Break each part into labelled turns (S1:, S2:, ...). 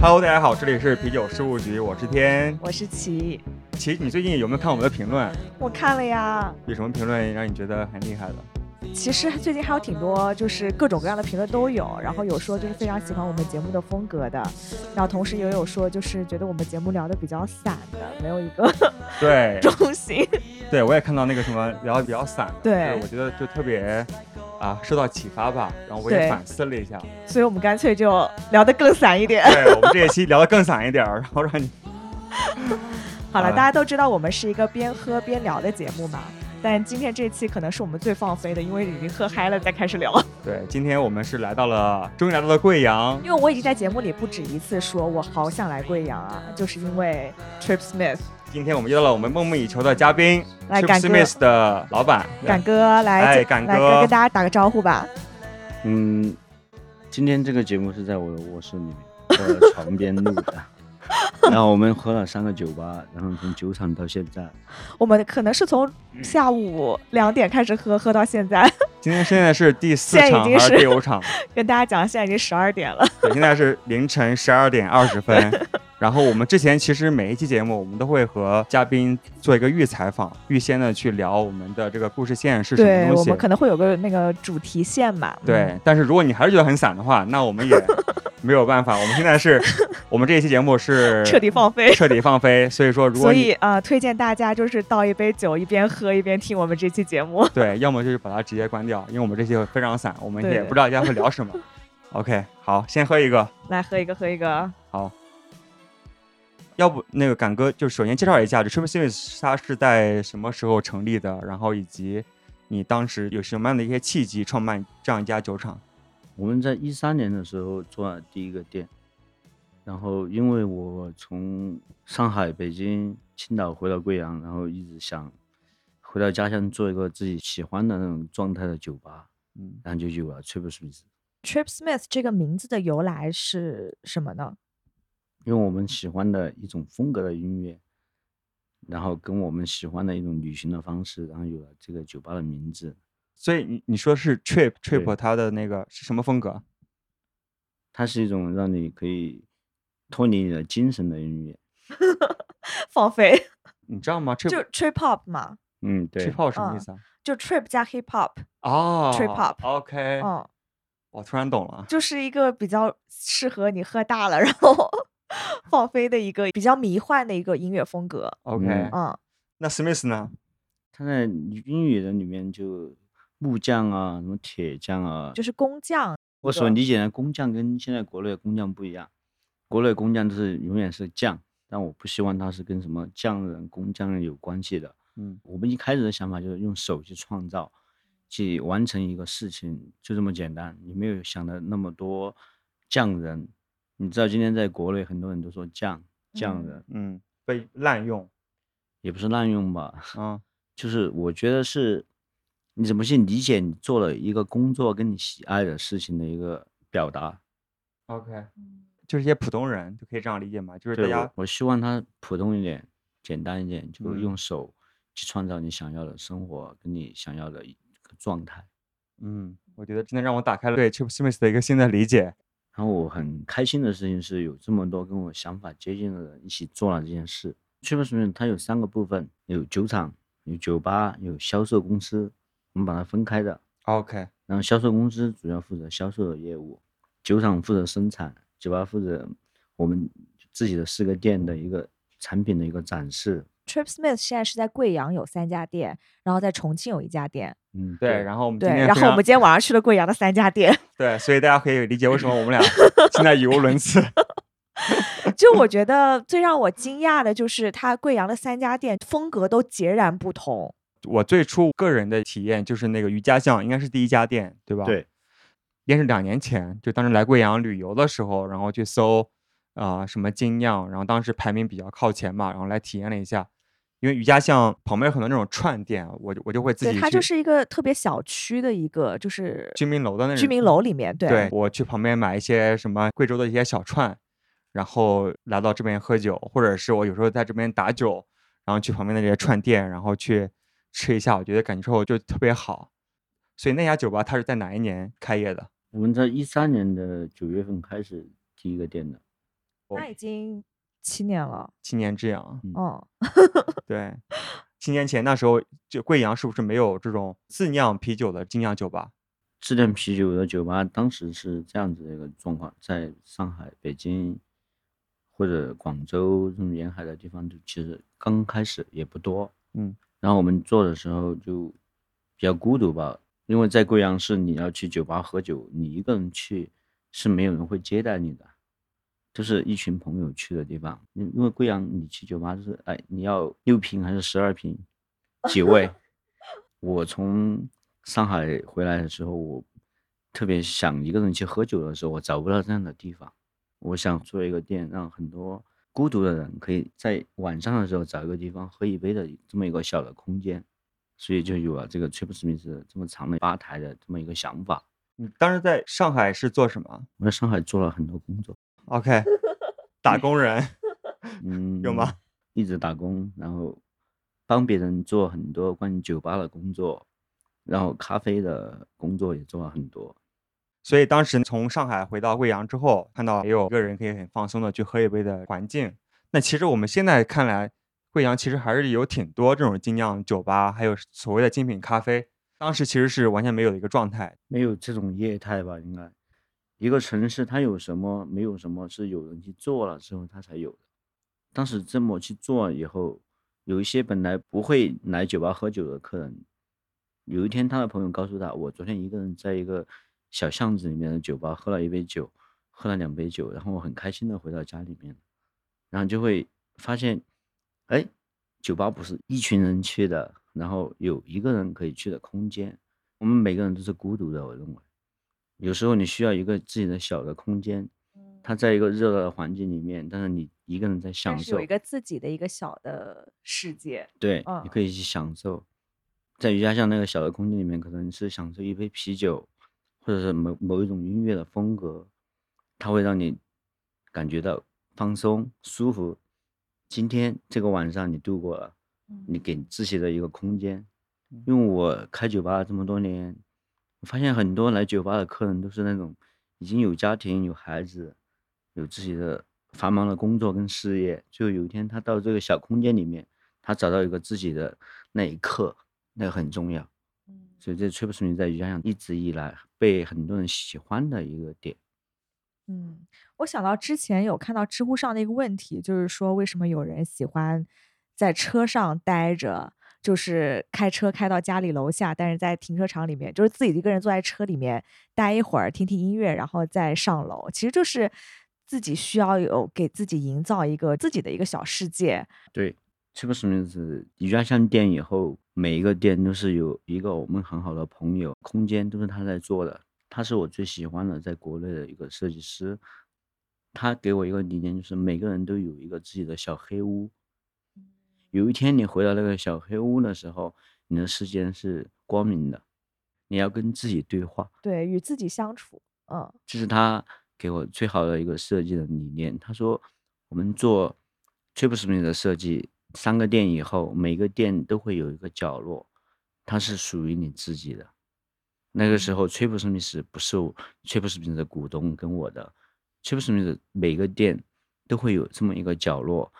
S1: Hello，大家好，这里是啤酒事务局，我是天。
S2: 我是琪，
S1: 琪你最近有没有看我们的评论？
S2: 我看了呀。
S1: 有什么评论让你觉得很厉害的？
S2: 其实最近还有挺多，就是各种各样的评论都有。然后有说就是非常喜欢我们节目的风格的，然后同时也有说就是觉得我们节目聊的比较散的，没有一个
S1: 对，
S2: 中心。
S1: 对我也看到那个什么聊的比较散的，
S2: 对
S1: 我觉得就特别啊受到启发吧。然后我也反思了一下，
S2: 所以我们干脆就聊得更散一点。
S1: 对我们这一期聊得更散一点儿，然后让你
S2: 好了，
S1: 啊
S2: 大家都知道我们是一个边喝边聊的节目嘛。但今天这期可能是我们最放飞的，因为已经喝嗨了再开始聊。
S1: 对，今天我们是来到了，终于来到了贵阳。
S2: 因为我已经在节目里不止一次说我好想来贵阳啊，就是因为 Trip Smith
S1: 今天我们遇到了我们梦寐以求的嘉宾
S2: 来
S1: Trip Smith 的老板，
S2: 敢哥来
S1: 哎敢哥
S2: 跟大家打个招呼吧。
S3: 嗯，今天这个节目是在我的卧室里面，我的 床边录的。然后我们喝了三个酒吧，然后从酒厂到现在，
S2: 我们可能是从下午两点开始喝，喝到现在。
S1: 今天现在是第四场还是第五场？
S2: 跟大家讲，现在已经十二点了。
S1: 对，现在是凌晨十二点二十分。然后我们之前其实每一期节目，我们都会和嘉宾做一个预采访，预先的去聊我们的这个故事线是什么东西。
S2: 我们可能会有个那个主题线吧。
S1: 对
S2: 嗯，
S1: 但是如果你还是觉得很散的话，那我们也 没有办法。我们现在是，我们这一期节目是
S2: 彻底放飞。
S1: 彻底放飞。所以说，如果
S2: 所以啊、呃推荐大家就是倒一杯酒，一边喝一边听我们这期节目。
S1: 对，要么就是把它直接关掉，因为我们这期非常散，我们也不知道大家会聊什么。OK，好，先喝一个。
S2: 来喝一个，喝一个。
S1: 好，要不那个敢哥就首先介绍一下，这 Triple Series 它是在什么时候成立的，然后以及你当时有什么样的一些契机创办这样一家酒厂？
S3: 我们在一三年的时候做了第一个店，然后因为我从上海、北京、青岛回到贵阳，然后一直想回到家乡做一个自己喜欢的那种状态的酒吧，
S1: 嗯，
S3: 然后就有了 Triple Smith。
S2: Trip Smith 这个名字的由来是什么呢？
S3: 因为我们喜欢的一种风格的音乐，然后跟我们喜欢的一种旅行的方式，然后有了这个酒吧的名字。
S1: 所以你你说是 Trip Trip
S3: 对
S1: 它的那个是什么风格？
S3: 它是一种让你可以脱离你的精神的音乐。
S2: 放飞，
S1: 你知道吗？Trip
S2: 就 Trip Hop 嘛，
S3: 嗯，对
S1: Trip，Hop 什么
S2: 嗯
S1: 意思啊？
S2: 就 Trip 加 Hip Hop。
S1: 哦
S2: Trip Hop
S1: OK，
S2: 嗯，
S1: 我突然懂了。
S2: 就是一个比较适合你喝大了然后放飞的一个比较迷幻的一个音乐风格。
S1: OK，、
S3: 嗯
S2: 嗯，
S1: 那 Smith 呢？
S3: 他在英语的里面就木匠啊，什么铁匠啊，
S2: 就是工匠。
S3: 我所理解的工匠跟现在国内的工匠不一样，国内工匠都是永远是匠，但我不希望它是跟什么匠人、工匠人有关系的。
S1: 嗯
S3: 我们一开始的想法就是用手去创造，去完成一个事情，就这么简单。你没有想的那么多匠人。你知道今天在国内很多人都说匠匠
S2: 嗯
S3: 人，
S1: 嗯，被滥用。
S3: 也不是滥用吧，
S1: 嗯
S3: 就是我觉得是，你怎么去理解你做了一个工作跟你喜爱的事情的一个表达。
S1: ，OK，就是一些普通人就可以这样理解吗？就是大，家
S3: 我我希望他普通一点，简单一点，就
S1: 是
S3: 用手去创造你想要的生活，跟你想要的一个状态。
S1: 嗯，我觉得真的让我打开了对 Chip Smith 的一个新的理解。
S3: 然后我很开心的事情是有这么多跟我想法接近的人一起做了这件事。Triple Smith 它有三个部分，有酒厂、有酒吧、有销售公司，我们把它分开的。
S1: OK，
S3: 然后销售公司主要负责销售的业务，酒厂负责生产，酒吧负责我们自己的四个店的一个产品的一个展示。
S2: Trip Smith 现在是在贵阳有三家店，然后在重庆有一家店。
S3: 嗯，
S1: 对，然后我们今
S2: 对，
S1: 天
S2: 然后我们今天晚上去了贵阳的三家店。
S1: 对，所以大家可以理解为什么我们俩 现在语无伦次。
S2: 就我觉得最让我惊讶的就是，它贵阳的三家店风格都截然不同。
S1: 我最初个人的体验就是那个瑜伽巷，应该是第一家店，对吧？，
S3: 对，
S1: 应该是两年前，就当时来贵阳旅游的时候，然后去搜啊、什么精酿，然后当时排名比较靠前嘛，然后来体验了一下，因为瑜伽像旁边有很多那种串店，我就我就会自己
S2: 对，
S1: 去
S2: 它就是一个特别小区的一个，就是
S1: 居民楼的那种
S2: 居民楼里面，对
S1: 对我去旁边买一些什么贵州的一些小串，然后来到这边喝酒，或者是我有时候在这边打酒，然后去旁边的这些串店，然后去吃一下，我觉得感受就特别好。所以那家酒吧它是在哪一年开业的？
S3: 我们在一三年的九月份开始第一个店的，
S2: 那已经七年了，
S1: 七年之痒，
S3: 嗯
S2: 嗯，
S1: 对，七年前那时候就贵阳是不是没有这种自酿啤酒的精酿酒吧？
S3: 自酿啤酒的酒吧当时是这样子的一个状况，在上海、北京或者广州这种沿海的地方，就其实刚开始也不多。
S1: 嗯，
S3: 然后我们做的时候就比较孤独吧，因为在贵阳市你要去酒吧喝酒，你一个人去是没有人会接待你的，都是一群朋友去的地方。因因为贵阳你去酒吧就是哎你要六瓶还是十二瓶，几位？我从上海回来的时候，我特别想一个人去喝酒的时候，我找不到这样的地方。我想做一个店，让很多孤独的人可以在晚上的时候找一个地方喝一杯的这么一个小的空间，所以就有了这个 Triple Smith 这么长的吧台的这么一个想法。
S1: 你当时在上海是做什么
S3: 我在上海做了很多工作，
S1: ？OK，打工人
S3: 嗯，
S1: 有吗？
S3: 一直打工，然后帮别人做很多关于酒吧的工作，然后咖啡的工作也做了很多。
S1: 所以当时从上海回到贵阳之后，看到也有一个人可以很放松的去喝一杯的环境。那其实我们现在看来，贵阳其实还是有挺多这种精酿酒吧，还有所谓的精品咖啡。当时其实是完全没有的一个状态。
S3: 没有这种业态吧？应该一个城市它有什么没有什么是有人去做了之后它才有的。当时这么去做以后，有一些本来不会来酒吧喝酒的客人，有一天他的朋友告诉他，我昨天一个人在一个小巷子里面的酒吧喝了一杯酒，喝了两杯酒，然后我很开心的回到家里面，然后就会发现，哎，酒吧不是一群人去的，然后有一个人可以去的空间。我们每个人都是孤独的，我认为，有时候你需要一个自己的小的空间，它在一个热闹的环境里面，但是你一个人在享受
S2: 有一，个自己的一个小的世界，
S3: 对，
S2: 嗯
S3: 你可以去享受。在瑜伽像那个小的空间里面，可能是享受一杯啤酒，或者是某某一种音乐的风格，它会让你感觉到放松、舒服。今天这个晚上你度过了，你给自己的一个空间。因为我开酒吧这么多年，我发现很多来酒吧的客人都是那种已经有家庭、有孩子、有自己的繁忙的工作跟事业，就有一天他到这个小空间里面，他找到一个自己的那一刻，那个很重要。
S2: 嗯
S3: 所以这 Triple Smith 在瑜伽上一直以来被很多人喜欢的一个点。
S2: 嗯，我想到之前有看到知乎上的一个问题，就是说为什么有人喜欢在车上待着，就是开车开到家里楼下，但是在停车场里面，就是自己一个人坐在车里面待一会儿，听听音乐，然后再上楼。其实就是自己需要有给自己营造一个自己的一个小世界。
S3: 对，Triple Smith 瑜伽像店以后，每一个店都是有一个我们很好的朋友，空间都是他在做的。他是我最喜欢的，在国内的一个设计师。他给我一个理念，就是每个人都有一个自己的小黑屋。有一天你回到那个小黑屋的时候，你的世界是光明的。你要跟自己对话，
S2: 对，与自己相处。嗯
S3: 这是他给我最好的一个设计的理念。他说，我们做 Triple Smith 的设计，三个店以后，每个店都会有一个角落，它是属于你自己的。那个时候，Triple Smith 不是我 Triple Smith 的股东跟我的，Triple Smith 每个店都会有这么一个角落，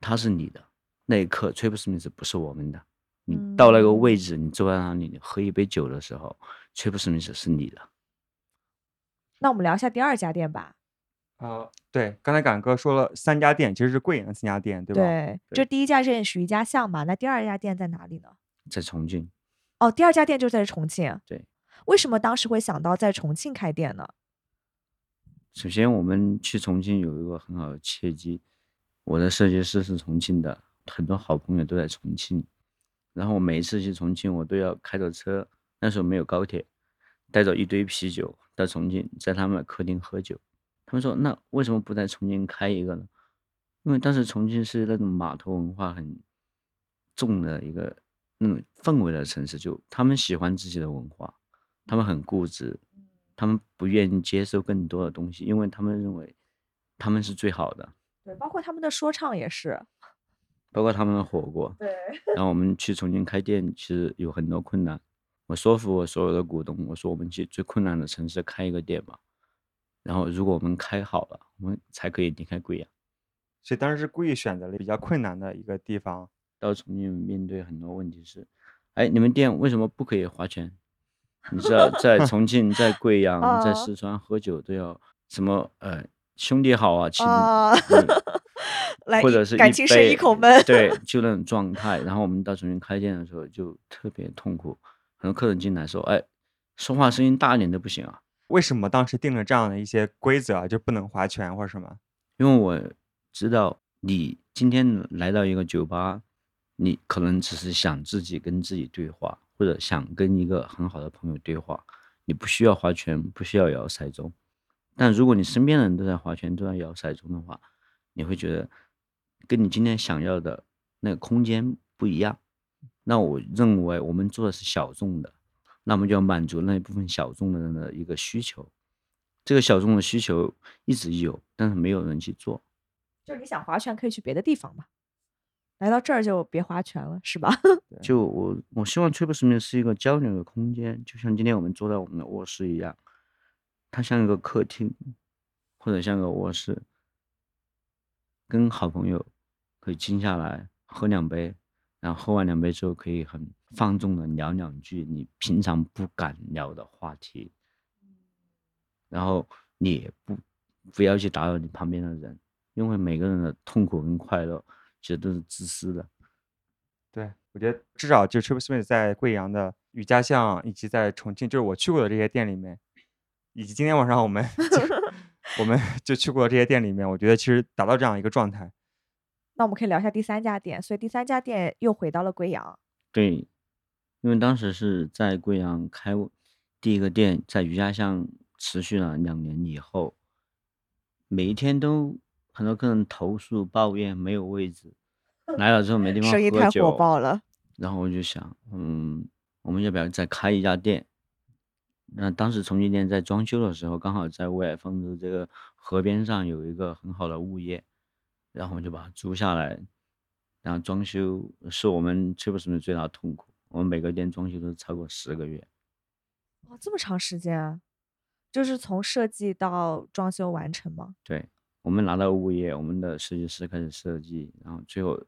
S3: 它是你的。那一刻，Triple Smith 不是我们的。你到那个位置，你坐在那里，你喝一杯酒的时候，Triple Smith 是你的。
S2: 那我们聊一下第二家店吧。
S1: 啊、对，刚才敢哥说了三家店，其实是贵阳的三家店，对吧？
S2: 对，这第一家店是瑜伽巷嘛，那第二家店在哪里呢？
S3: 在重庆，
S2: 哦，第二家店就在重庆。
S3: 对，
S2: 为什么当时会想到在重庆开店呢？
S3: 首先，我们去重庆有一个很好的契机，我的设计师是重庆的，很多好朋友都在重庆。然后我每一次去重庆，我都要开着车，那时候没有高铁，带着一堆啤酒到重庆，在他们的客厅喝酒。他们说：“那为什么不在重庆开一个呢？”因为当时重庆是那种码头文化很重的一个那种氛围的城市，就他们喜欢自己的文化，他们很固执，他们不愿意接受更多的东西，因为他们认为他们是最好的。
S2: 对，包括他们的说唱也是。
S3: 包括他们的火锅。
S2: 对。
S3: 然后我们去重庆开店，其实有很多困难。我说服我所有的股东，我说我们去最困难的城市开一个店吧。然后如果我们开好了，我们才可以离开贵阳。
S1: 所以当时是故意选择了比较困难的一个地方。
S3: 到重庆面对很多问题是，哎，你们店为什么不可以划拳？你知道，在重庆、在贵阳、在四川喝酒都要什么？呃，兄弟好啊，亲。
S2: 来，
S3: 或者是
S2: 感情深一口闷。
S3: 对，就那种状态。然后我们到重庆开店的时候就特别痛苦，很多客人进来说：“哎，说话声音大一点都不行啊。”
S1: 为什么当时定了这样的一些规则啊，就不能划拳或者什么？
S3: 因为我知道你今天来到一个酒吧，你可能只是想自己跟自己对话，或者想跟一个很好的朋友对话，你不需要划拳，不需要摇骰盅。但如果你身边的人都在划拳，都在摇骰盅的话，你会觉得跟你今天想要的那个空间不一样。那我认为我们做的是小众的，那么就要满足那一部分小众的人的一个需求。这个小众的需求一直有，但是没有人去做。
S2: 就是你想划拳，可以去别的地方嘛。来到这儿就别划拳了，是吧？
S3: 就我我希望 Triple Smith 是一个交流的空间，就像今天我们坐在我们的卧室一样，它像一个客厅，或者像个卧室。跟好朋友可以静下来喝两杯，然后喝完两杯之后可以很放纵的聊两句你平常不敢聊的话题，然后你也不不要去打扰你旁边的人，因为每个人的痛苦跟快乐其实都是自私的。
S1: 对我觉得至少就 Triple Smith 在贵阳的雨家巷以及在重庆，就是我去过的这些店里面，以及今天晚上我们。我们就去过这些店里面，我觉得其实达到这样一个状态。
S2: 那我们可以聊一下第三家店，所以第三家店又回到了贵阳。
S3: 对，因为当时是在贵阳开第一个店，在余家巷持续了两年以后，每一天都很多客人投诉抱怨没有位置，来了之后没地方喝酒，
S2: 生意太火爆了。
S3: 然后我就想，嗯，我们要不要再开一家店？那当时重庆店在装修的时候，刚好在威海方舟这个河边上有一个很好的物业，然后我们就把它租下来，然后装修是我们 Triple Smith 最大的痛苦。我们每个店装修都超过十个月。
S2: 哇，这么长时间，就是从设计到装修完成吗？
S3: 对，我们拿到物业，我们的设计师开始设计，然后最后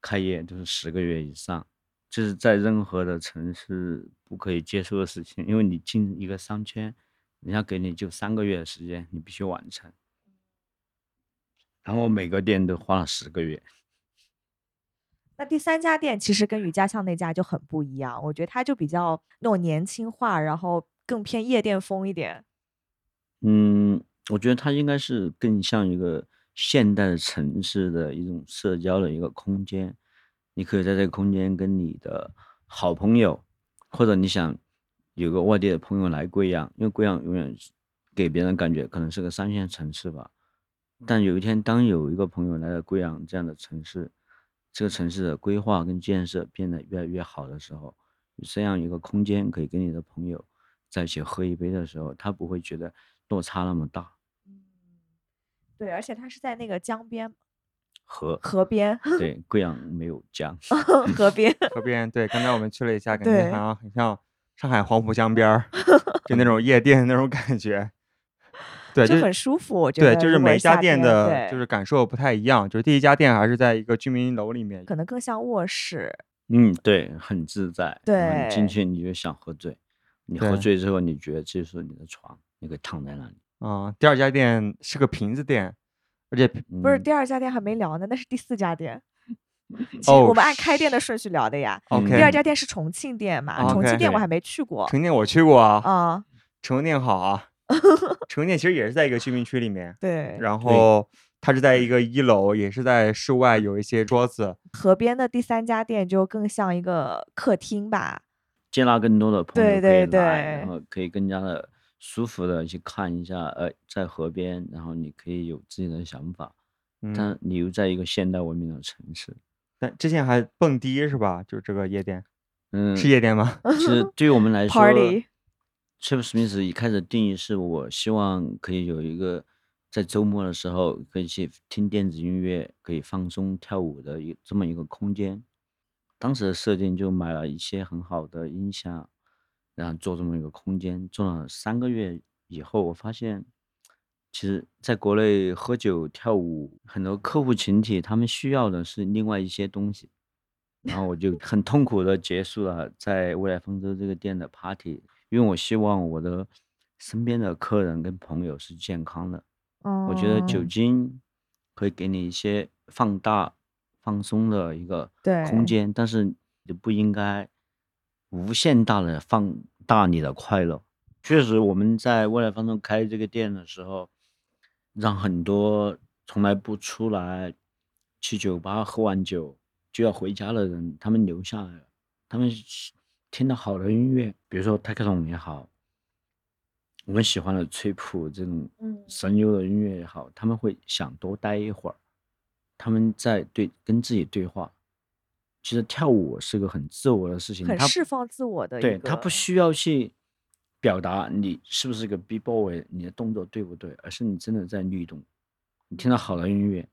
S3: 开业都是十个月以上。就是在任何的城市不可以接受的事情，因为你进一个商圈，人家给你就三个月的时间，你必须完成。然后每个店都花了十个月。
S2: 那第三家店其实跟雨家巷那家就很不一样，我觉得它就比较那种年轻化，然后更偏夜店风一点。
S3: 嗯，我觉得它应该是更像一个现代城市的一种社交的一个空间。你可以在这个空间跟你的好朋友，或者你想有个外地的朋友来贵阳，因为贵阳永远给别人感觉可能是个三线城市吧。但有一天，当有一个朋友来到贵阳这样的城市，这个城市的规划跟建设变得越来越好的时候，这样一个空间可以跟你的朋友在一起喝一杯的时候，他不会觉得落差那么大。
S2: 嗯，对，而且他是在那个江边。
S3: 河
S2: 河边，
S3: 对，贵阳没有江。
S2: 河边，
S1: 河边，对，刚才我们去了一下，感觉好像很像上海黄浦江边儿，就那种夜店那种感觉。对，就
S2: 很舒服。我觉得，
S1: 对，就是每一家店的，就是感受不太一样。就是第一家店还是在一个居民楼里面，
S2: 可能更像卧室。
S3: 嗯，对，很自在。
S2: 对，
S3: 进去你就想喝醉，你喝醉之后，你觉得这是你的床，你可以躺在那里。
S1: 啊，第二家店是个瓶子店。而且
S2: 不是第二家店还没聊呢，那是第四家店。其实我们按开店的顺序聊的呀。
S1: OK。
S2: 第二家店是重庆店嘛？重庆店我还没去过。
S1: 重庆店我去过啊。
S2: 啊。
S1: 重庆店好啊。重庆店其实也是在一个居民区里面。
S2: 对。
S1: 然后它是在一个一楼，也是在室外有一些桌子。
S2: 河边的第三家店就更像一个客厅吧。
S3: 接纳更多的朋友
S2: 对对对。
S3: 然后可以更加的。舒服的去看一下，呃，在河边，然后你可以有自己的想法，但你又在一个现代文明的城市，
S1: 但之前还蹦迪是吧？就是这个夜店，
S3: 嗯，
S1: 是夜店吗？
S3: 其实对于我们来说 Party，Trip Smith 一开始定义是我希望可以有一个在周末的时候可以去听电子音乐，可以放松跳舞的一这么一个空间。当时的设定就买了一些很好的音响，然后做这么一个空间。做了三个月以后，我发现，其实在国内喝酒跳舞，很多客户群体他们需要的是另外一些东西。然后我就很痛苦的结束了在未来方舟这个店的 party，因为我希望我的身边的客人跟朋友是健康的。我觉得酒
S2: 哦
S3: 精可以给你一些放大、放松的一个空间，但是你不应该无限大的放大你的快乐。确实，我们在未来方舟开这个店的时候，让很多从来不出来去酒吧喝完酒就要回家的人，他们留下来了。他们听到好的音乐，比如说泰克隆也好，我们喜欢的崔普这种
S2: 嗯
S3: 神游的音乐也好，他们会想多待一会儿，他们在对跟自己对话。其实跳舞是个很自我的事情，
S2: 很释放自我的
S3: 对
S2: 个，
S3: 他不需要去表达你是不是个 B boy，你的动作对不对，而是你真的在律动。你听到好的音乐，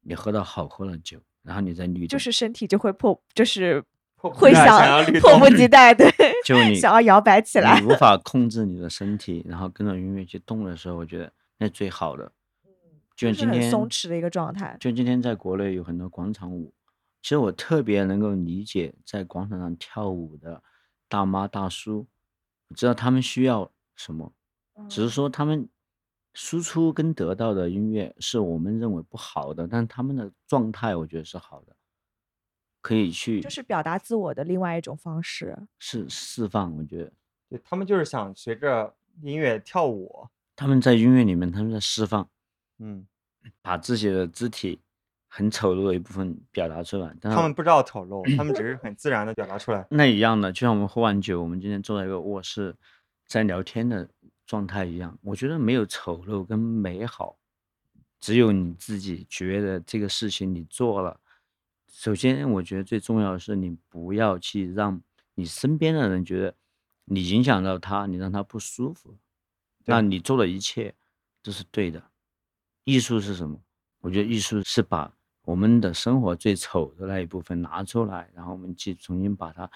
S3: 你喝到好喝的酒，然后你在律动，
S2: 就是身体就会迫，就是会
S1: 想
S2: 迫不及待，对，
S3: 就 你
S2: 想要摇摆起来
S3: 你。无法控制你的身体，然后跟着音乐去动的时候，我觉得那最好的。就
S2: 就是很
S3: 像今天
S2: 松弛的一个状态。
S3: 就今天在国内有很多广场舞，其实我特别能够理解在广场上跳舞的大妈大叔，我知道他们需要什么，只是说他们输出跟得到的音乐是我们认为不好的，但他们的状态我觉得是好的，可以去
S2: 就是表达自我的另外一种方式。
S3: 是释放。我觉得
S1: 对他们就是想随着音乐跳舞，
S3: 他们在音乐里面他们在释放，
S1: 嗯，
S3: 把自己的肢体很丑陋的一部分表达出来，但是
S1: 他们不知道丑陋，他们只是很自然的表达出来。
S3: 那一样的，就像我们喝完酒，我们今天坐在一个卧室，在聊天的状态一样。我觉得没有丑陋跟美好，只有你自己觉得这个事情你做了。首先，我觉得最重要的是你不要去让你身边的人觉得你影响到他，你让他不舒服。那你做的一切都是对的。艺术是什么？我觉得艺术是把我们的生活最丑的那一部分拿出来，然后我们去重新把它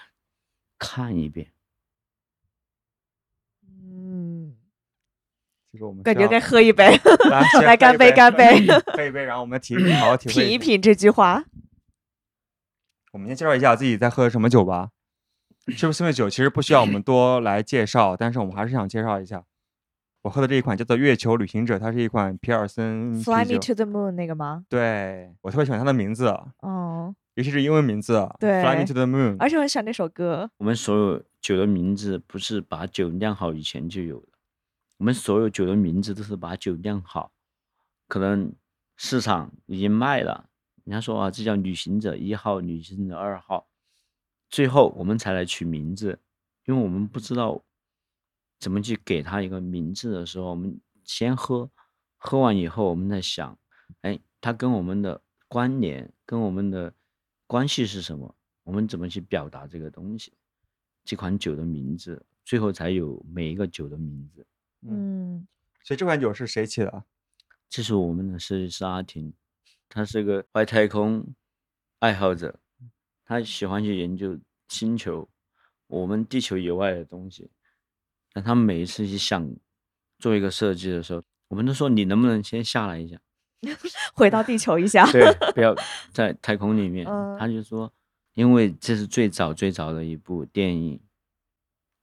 S3: 看一遍。
S2: 嗯，
S1: 这个我们
S2: 感觉该喝一杯，
S1: 来
S2: 来干杯干杯
S1: 喝一杯，然后我们体 好好体会。
S2: 品一品这句话。
S1: 我们先介绍一下自己在喝什么酒吧。是不是因为酒其实不需要我们多来介绍，但是我们还是想介绍一下。我喝的这一款叫做月球旅行者，它是一款皮尔森啤
S2: Fly me。to the moon 那个吗？
S1: 对我特别喜欢它的名字，
S2: 哦，
S1: 尤其是英文名字对，Fly me to the moon。
S2: 而且我很喜欢那首歌。
S3: 我们所有酒的名字不是把酒酿好以前就有的，我们所有酒的名字都是把酒酿好，可能市场已经卖了，人家说啊，这叫旅行者一号、旅行者二号，最后我们才来取名字，因为我们不知道怎么去给它一个名字的时候，我们先喝，喝完以后我们再想，哎，它跟我们的关联、跟我们的关系是什么？我们怎么去表达这个东西？这款酒的名字，最后才有每一个酒的名字。
S2: 嗯，
S1: 所以这款酒是谁起的？
S3: 这是我们的设计师阿婷，他是个外太空爱好者，他喜欢去研究星球，我们地球以外的东西。但他们每一次去想做一个设计的时候，我们都说你能不能先下来一下？
S2: 回到地球一下。
S3: 对，不要 在太空里面。
S2: 嗯
S3: 他就说，因为这是最早最早的一部电影，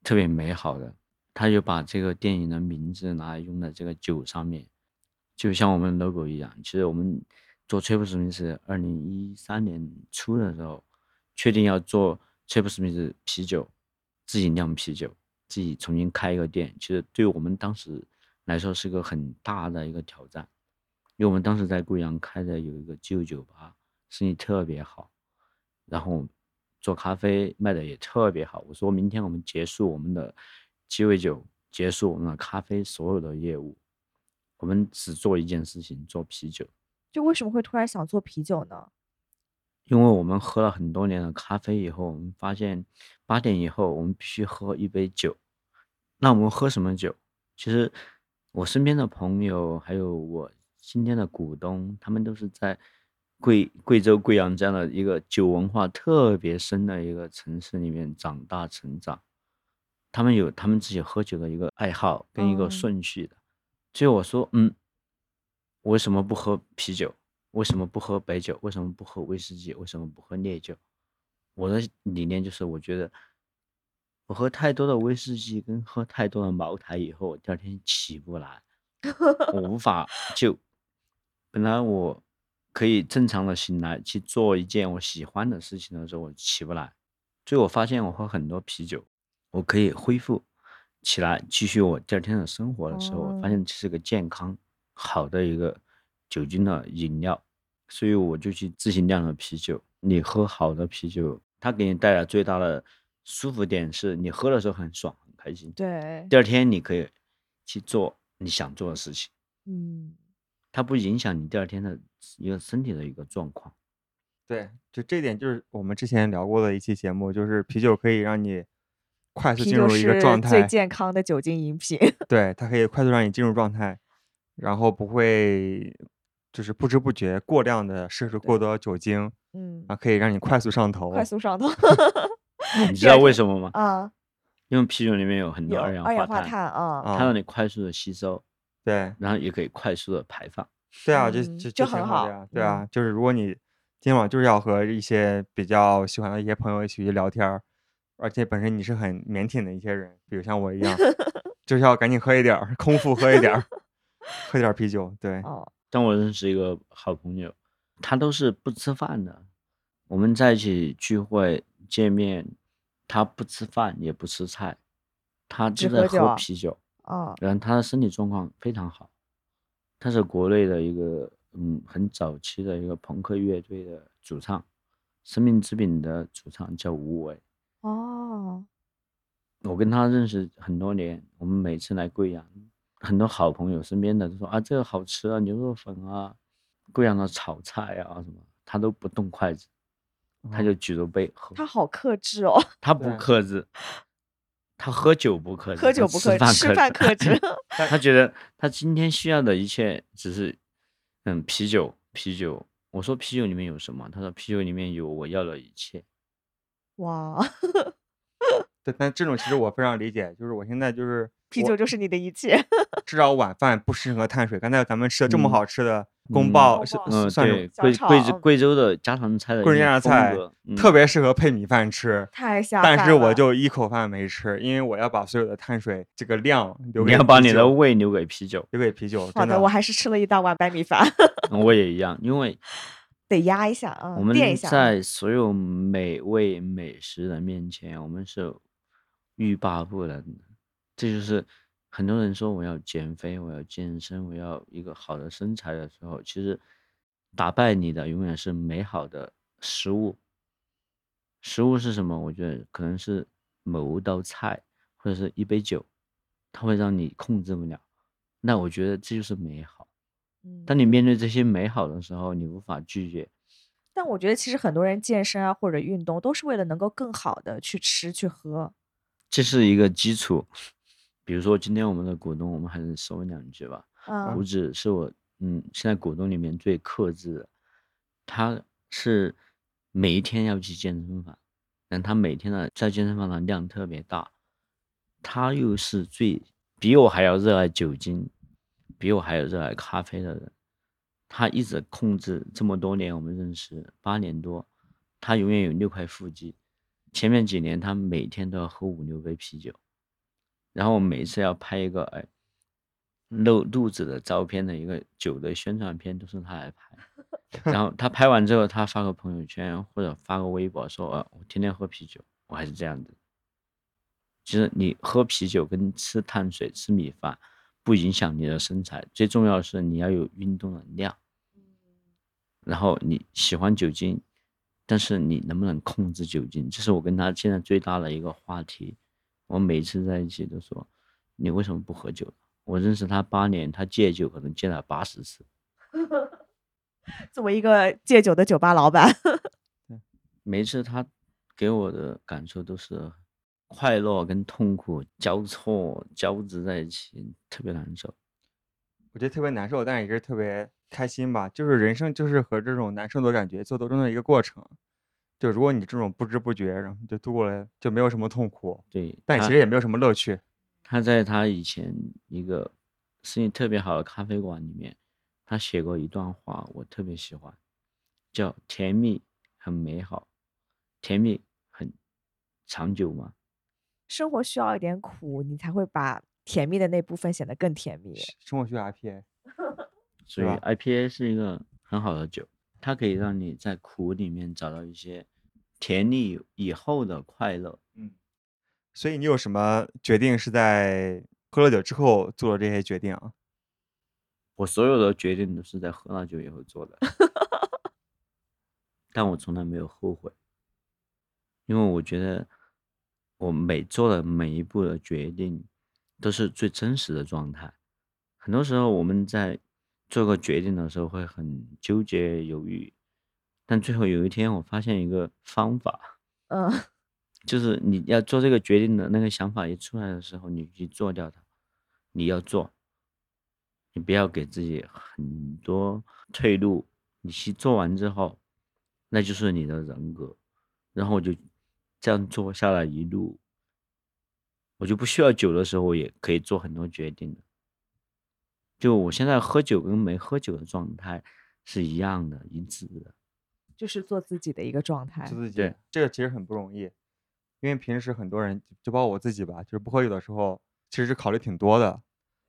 S3: 特别美好的，他就把这个电影的名字拿来用在这个酒上面，就像我们 logo 一样。其实我们做崔普史密斯，二零一三年初的时候，确定要做崔普史密斯啤酒，自己酿啤酒，自己重新开一个店。其实对我们当时来说是个很大的一个挑战。因为我们当时在贵阳开的有一个旧酒吧，生意特别好，然后做咖啡卖的也特别好。我说明天我们结束我们的鸡尾酒，结束我们的咖啡所有的业务，我们只做一件事情，做啤酒。
S2: 就为什么会突然想做啤酒呢？
S3: 因为我们喝了很多年的咖啡以后，我们发现八点以后我们必须喝一杯酒。那我们喝什么酒？其实我身边的朋友，还有我今天的股东，他们都是在贵贵州贵阳这样的一个酒文化特别深的一个城市里面长大成长。他们有他们自己喝酒的一个爱好跟一个
S2: 嗯
S3: 顺序的。所以我说，嗯，我为什么不喝啤酒？为什么不喝白酒？为什么不喝威士忌？为什么不喝烈酒？我的理念就是，我觉得我喝太多的威士忌跟喝太多的茅台以后，我第二天起不来，我无法就本来我可以正常的醒来去做一件我喜欢的事情的时候，我起不来。所以我发现我喝很多啤酒，我可以恢复起来，继续我第二天的生活的时候，我发
S2: 哦
S3: 现这是个健康好的一个酒精的饮料，所以我就去自行酿了啤酒。你喝好的啤酒，它给你带来最大的舒服点是你喝的时候很爽很开心，
S2: 对，
S3: 第二天你可以去做你想做的事情，
S2: 嗯，
S3: 它不影响你第二天的一个身体的一个状况。
S1: 对，就这点就是我们之前聊过的一期节目，就是啤酒可以让你快速进入一个状态，
S2: 最健康的酒精饮品。
S1: 对，它可以快速让你进入状态，然后不会就是不知不觉过量的摄入过多酒精，
S2: 嗯，
S1: 啊，可以让你快速上头。
S2: 快速上头。
S3: 你知道为什么吗？
S2: 啊，
S3: 因为啤酒里面有很多二氧
S2: 二氧化
S3: 化碳，
S2: 啊，
S1: 啊
S3: 它让你快速的吸收，
S1: 对
S3: 然后也可以快速的排放。
S1: 对啊，
S2: 就
S1: 就
S2: 就很好。
S1: 对啊，
S2: 嗯
S1: 就是如果你今天晚上就是要和一些比较喜欢的一些朋友一起去聊天儿，而且本身你是很腼腆的一些人，比如像我一样，就是要赶紧喝一点儿，空腹喝一点儿，喝点儿啤酒。对，
S2: 哦，
S3: 但我认识一个好朋友，他都是不吃饭的。我们在一起聚会见面，他不吃饭也不吃菜，他
S2: 只
S3: 就在喝
S2: 喝酒啊
S3: 啤酒，
S2: 哦，
S3: 然后他的身体状况非常好。他是国内的一个嗯很早期的一个朋克乐队的主唱，生命之饼的主唱叫吴伟。
S2: 哦，
S3: 我跟他认识很多年，我们每次来贵阳，很多好朋友身边的都说啊，这个好吃啊，牛肉粉啊，贵阳的炒菜啊什么，他都不动筷子，他就举着杯喝，
S2: 他好克制哦，
S3: 他不克制，他喝酒不克制，
S2: 喝酒不克制，吃饭克制。
S3: 他觉得他今天需要的一切只是，嗯，啤酒，啤酒。我说啤酒里面有什么？他说啤酒里面有我要的一切。
S2: 哇，
S1: 对，但这种其实我非常理解，就是我现在就是我
S2: 啤酒就是你的一切。
S1: 至少晚饭不适合碳水。刚才咱们吃的这么
S3: 嗯
S1: 好吃的宫
S3: 嗯
S1: 爆，
S3: 嗯，
S1: 算
S3: 贵贵州贵州的家常菜的
S1: 贵州家常菜特别适合配米饭吃。
S2: 太下
S1: 但是我就一口饭没吃，因为我要把所有的碳水这个量留给
S3: 你要把你的胃留给啤酒。
S1: 留给啤酒。
S2: 好的，我还是吃了一大碗白米饭，
S3: 我也一样，因为
S2: 得压一下啊，
S3: 我们
S2: 垫一下啊。
S3: 在所有美味美食的面前，我们是欲罢不能的。这就是很多人说我要减肥，我要健身，我要一个好的身材的时候，其实打败你的永远是美好的食物。食物是什么？我觉得可能是某道菜或者是一杯酒，它会让你控制不了。那我觉得这就是美好。
S2: 嗯
S3: 当你面对这些美好的时候，你无法拒绝。
S2: 但我觉得其实很多人健身啊或者运动都是为了能够更好的去吃去喝。
S3: 这是一个基础。比如说今天我们的股东，我们还是说两句吧。
S2: 嗯
S3: 胡子是我嗯现在股东里面最克制的，他是每一天要去健身房，但他每天的在健身房的量特别大，他又是最比我还要热爱酒精，比我还要热爱咖啡的人，他一直控制这么多年，我们认识八年多，他永远有六块腹肌。前面几年他每天都要喝五六杯啤酒，然后我每次要拍一个哎露肚子的照片的一个酒的宣传片，都是他来拍。然后他拍完之后，他发个朋友圈或者发个微博说：“呃，我天天喝啤酒，我还是这样子。”其实你喝啤酒跟吃碳水、吃米饭不影响你的身材，最重要的是你要有运动的量。然后你喜欢酒精，但是你能不能控制酒精？这是我跟他现在最大的一个话题。我每次在一起都说：“你为什么不喝酒？”我认识他八年，他戒酒可能戒了八十次。
S2: 作为一个戒酒的酒吧老板
S3: 每次他给我的感受都是快乐跟痛苦交错交织在一起，特别难受。
S1: 我觉得特别难受，但也是特别开心吧。就是人生就是和这种难受的感觉做斗争的一个过程。就如果你这种不知不觉，然后就度过了，就没有什么痛苦，
S3: 对，
S1: 但其实也没有什么乐趣。
S3: 他在他以前一个生意特别好的咖啡馆里面，他写过一段话，我特别喜欢，叫“甜蜜很美好，甜蜜很长久嘛
S2: 生活需要一点苦，你才会把甜蜜的那部分显得更甜蜜。
S1: 生活需要 IPA，”，
S3: 所以 IPA 是一个很好的酒，它可以让你在苦里面找到一些甜蜜以后的快乐。
S1: 嗯所以你有什么决定是在喝了酒之后做的这些决定啊？
S3: 我所有的决定都是在喝了酒以后做的，但我从来没有后悔，因为我觉得我每做的每一步的决定都是最真实的状态。很多时候我们在做个决定的时候会很纠结犹豫，但最后有一天我发现一个方法，
S2: 嗯，
S3: 就是你要做这个决定的那个想法一出来的时候，你去做掉它，你要做，你不要给自己很多退路，你去做完之后，那就是你的人格，然后我就这样做下来一路，我就不需要久的时候，我也可以做很多决定的。就我现在喝酒跟没喝酒的状态是一样的，一致的。
S2: 就是做自己的一个状态。
S1: 做自己
S3: 对，
S1: 这个其实很不容易，因为平时很多人，就包括我自己吧，就是不喝酒的时候，其实是考虑挺多的。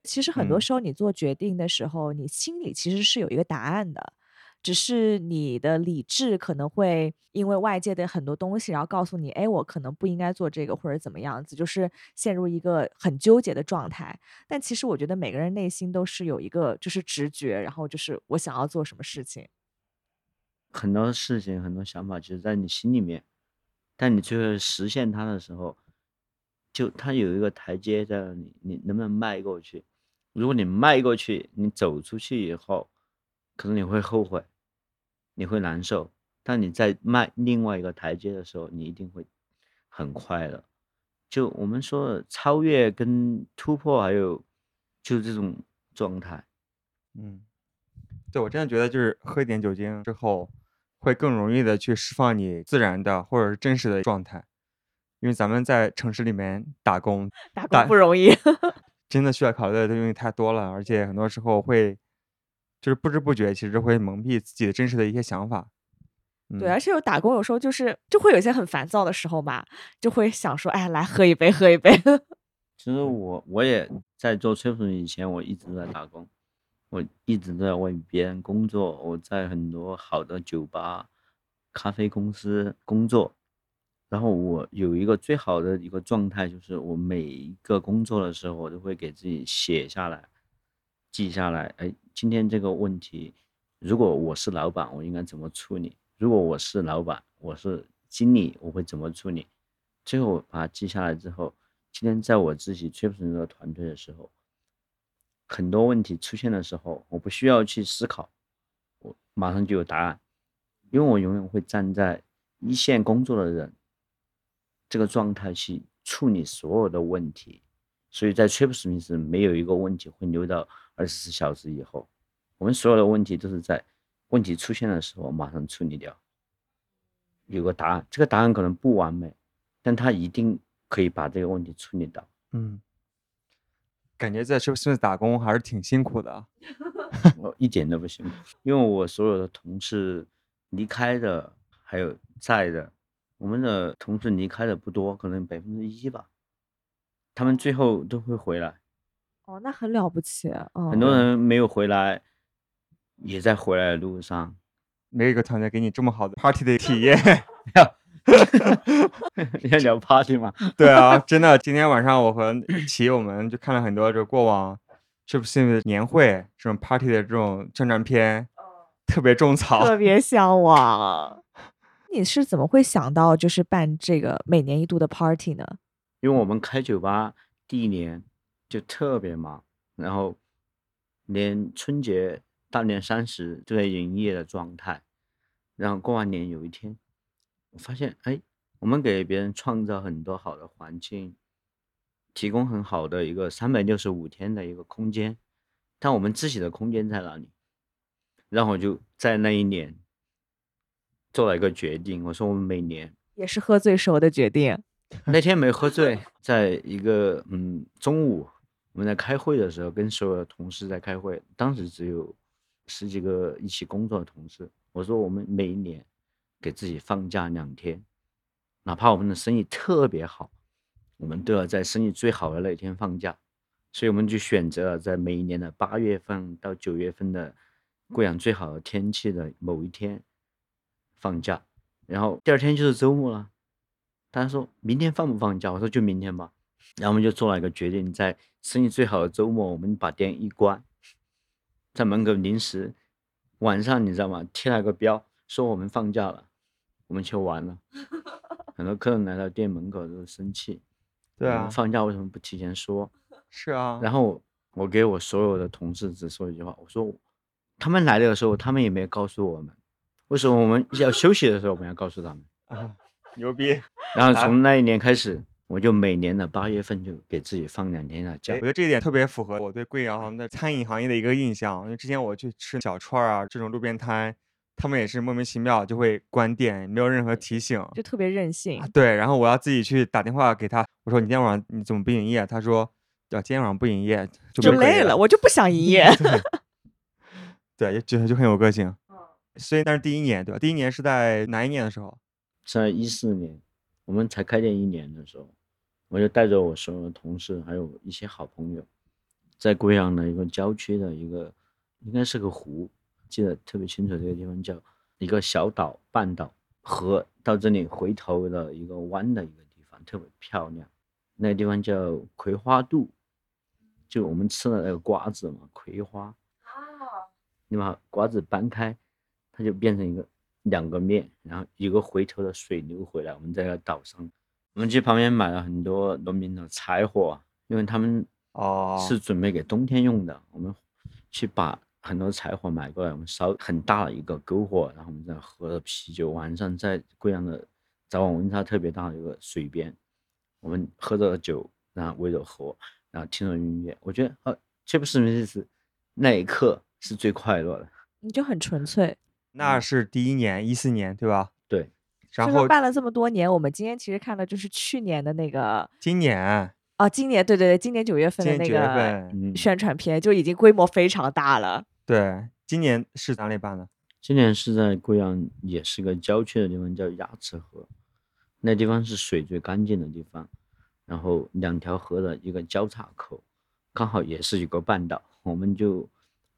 S2: 其实很多
S1: 嗯
S2: 时候你做决定的时候，你心里其实是有一个答案的，只是你的理智可能会因为外界的很多东西，然后告诉你，哎，我可能不应该做这个，或者怎么样子，就是陷入一个很纠结的状态。但其实我觉得每个人内心都是有一个就是直觉，然后就是我想要做什么事情。
S3: 很多事情、很多想法，其实在你心里面，但你最后实现它的时候，就它有一个台阶在那里，你能不能迈过去？如果你迈过去，你走出去以后，可能你会后悔，你会难受。但你在迈另外一个台阶的时候，你一定会很快乐。就我们说的超越跟突破，还有就这种状态。
S1: 嗯，对我真的觉得就是喝一点酒精之后，会更容易的去释放你自然的或者是真实的状态，因为咱们在城市里面打工，
S2: 打
S1: 打
S2: 工不容易。
S1: 真的需要考虑的东西太多了，而且很多时候会就是不知不觉其实会蒙蔽自己的真实的一些想法。
S2: 对，
S1: 嗯
S2: 而且有打工有时候就是就会有一些很烦躁的时候嘛，就会想说，哎，来喝一杯，喝一杯。
S3: 其实我我也在做吹风以前，我一直都在打工，我一直都在为别人工作，我在很多好的酒吧、咖啡公司工作。然后我有一个最好的一个状态，就是我每一个工作的时候，我都会给自己写下来、记下来。哎，今天这个问题，如果我是老板，我应该怎么处理？如果我是老板，我是经理，我会怎么处理？最后把它记下来之后，今天在我自己吹风的团队的时候，很多问题出现的时候，我不需要去思考，我马上就有答案，因为我永远会站在一线工作的人这个状态去处理所有的问题，所以在 t r i p s m i t 没有一个问题会留到二十四小时以后，我们所有的问题都是在问题出现的时候马上处理掉，有个答案，这个答案可能不完美，但他一定可以把这个问题处理到。
S1: 嗯，感觉在 i t 打工还是挺辛苦的啊。
S3: 我一点都不辛苦，因为我所有的同事离开的还有在的，我们的同事离开的不多，可能百分之一吧，他们最后都会回来。
S2: 哦，那很了不起。哦，
S3: 很多人没有回来，也在回来的路上。
S1: 没有一个团队给你这么好的 party 的体验。
S3: 你 要聊 party 吗？
S1: 对啊，真的，今天晚上我和齐我们就看了很多这过往 p s m i t 年会这种 party 的这种宣传片，特别种草。
S2: 特别向往。你是怎么会想到就是办这个每年一度的 party 呢？
S3: 因为我们开酒吧第一年就特别忙，然后连春节、大年三十都在营业的状态。然后过完年有一天，我发现，哎，我们给别人创造很多好的环境，提供很好的一个三百六十五天的一个空间，但我们自己的空间在哪里？然后我就在那一年做了一个决定，我说我们每年
S2: 也是喝醉时候的决定。
S3: 那天没喝醉，在一个嗯中午我们在开会的时候，跟所有的同事在开会，当时只有十几个一起工作的同事。我说我们每一年给自己放假两天，哪怕我们的生意特别好，我们都要在生意最好的那一天放假。所以我们就选择了在每一年的八月份到九月份的贵阳最好的天气的某一天放假，然后第二天就是周末了。大家说明天放不放假？我说就明天吧。然后我们就做了一个决定，在生意最好的周末，我们把店一关，在门口临时晚上你知道吗？贴了个标，说我们放假了，我们去玩了。很多客人来到店门口都生气，
S1: 对啊，
S3: 放假为什么不提前说？
S1: 是啊。
S3: 然后我给我所有的同事只说一句话，我说他们来的时候，他们也没有告诉我们，为什么我们要休息的时候我们要告诉他们？
S1: 啊，牛逼！
S3: 然后从那一年开始，我就每年的八月份就给自己放两天的假。
S1: 我觉得这一点特别符合我对贵阳的餐饮行业的一个印象。因为之前我去吃小串儿啊，这种路边摊，他们也是莫名其妙就会关店，没有任何提醒，
S2: 就特别任性。
S1: 对，然后我要自己去打电话给他，我说你今天晚上你怎么不营业？他说要今天晚上不营业
S2: 就累
S1: 了，
S2: 我就不想营业。
S1: 对，就就很有个性。所以那是第一年对吧？第一年是在哪一年的时候？
S3: 在一四年。我们才开店一年的时候，我就带着我所有的同事，还有一些好朋友，在贵阳的一个郊区的一个，应该是个湖，记得特别清楚。这个地方叫一个小岛、半岛、河，到这里回头的一个弯的一个地方，特别漂亮。那个地方叫葵花渡，就我们吃的那个瓜子嘛，葵花。啊。你把瓜子掰开，它就变成一个。两个面，然后一个回头的水流回来。我们在那岛上，我们去旁边买了很多农民的柴火，因为他们
S1: 哦
S3: 是准备给冬天用的。我们去把很多柴火买过来，我们烧很大的一个篝火，然后我们在喝着啤酒。晚上在贵阳的早晚温差特别大的一个水边，我们喝着酒，然后围着火，然后听着音乐。我觉得，呃，这不是意思，那一刻是最快乐的。
S2: 你就很纯粹。
S1: 那是第一年，一四年，对吧？
S3: 对。
S1: 然后
S2: 办了这么多年，我们今天其实看的就是去年的那个。
S1: 今年。
S2: 哦，今年，对对对，今年九月份的那个宣传片就已经规模非常大了。
S1: 对，今年是哪里办的？
S3: 今年是在贵阳，也是个郊区的地方，叫鸭池河。那地方是水最干净的地方，然后两条河的一个交叉口，刚好也是一个半岛。我们就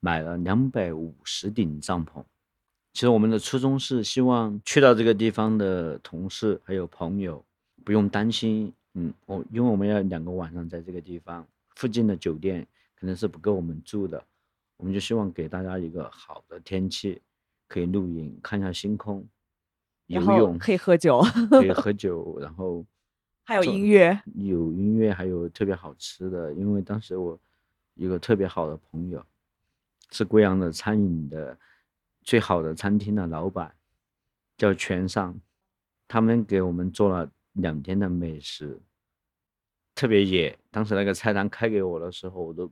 S3: 买了两百五十顶帐篷。其实我们的初衷是希望去到这个地方的同事还有朋友不用担心，嗯，我因为我们要两个晚上在这个地方，附近的酒店可能是不够我们住的，我们就希望给大家一个好的天气，可以露营，看一下星空，游泳
S2: 可以喝酒，
S3: 可以喝 酒，然后
S2: 还有音乐，
S3: 有音乐，还有特别好吃的，因为当时我一个特别好的朋友是贵阳的餐饮的。最好的餐厅的老板叫全上，他们给我们做了两天的美食，特别野。当时那个菜单开给我的时候，我都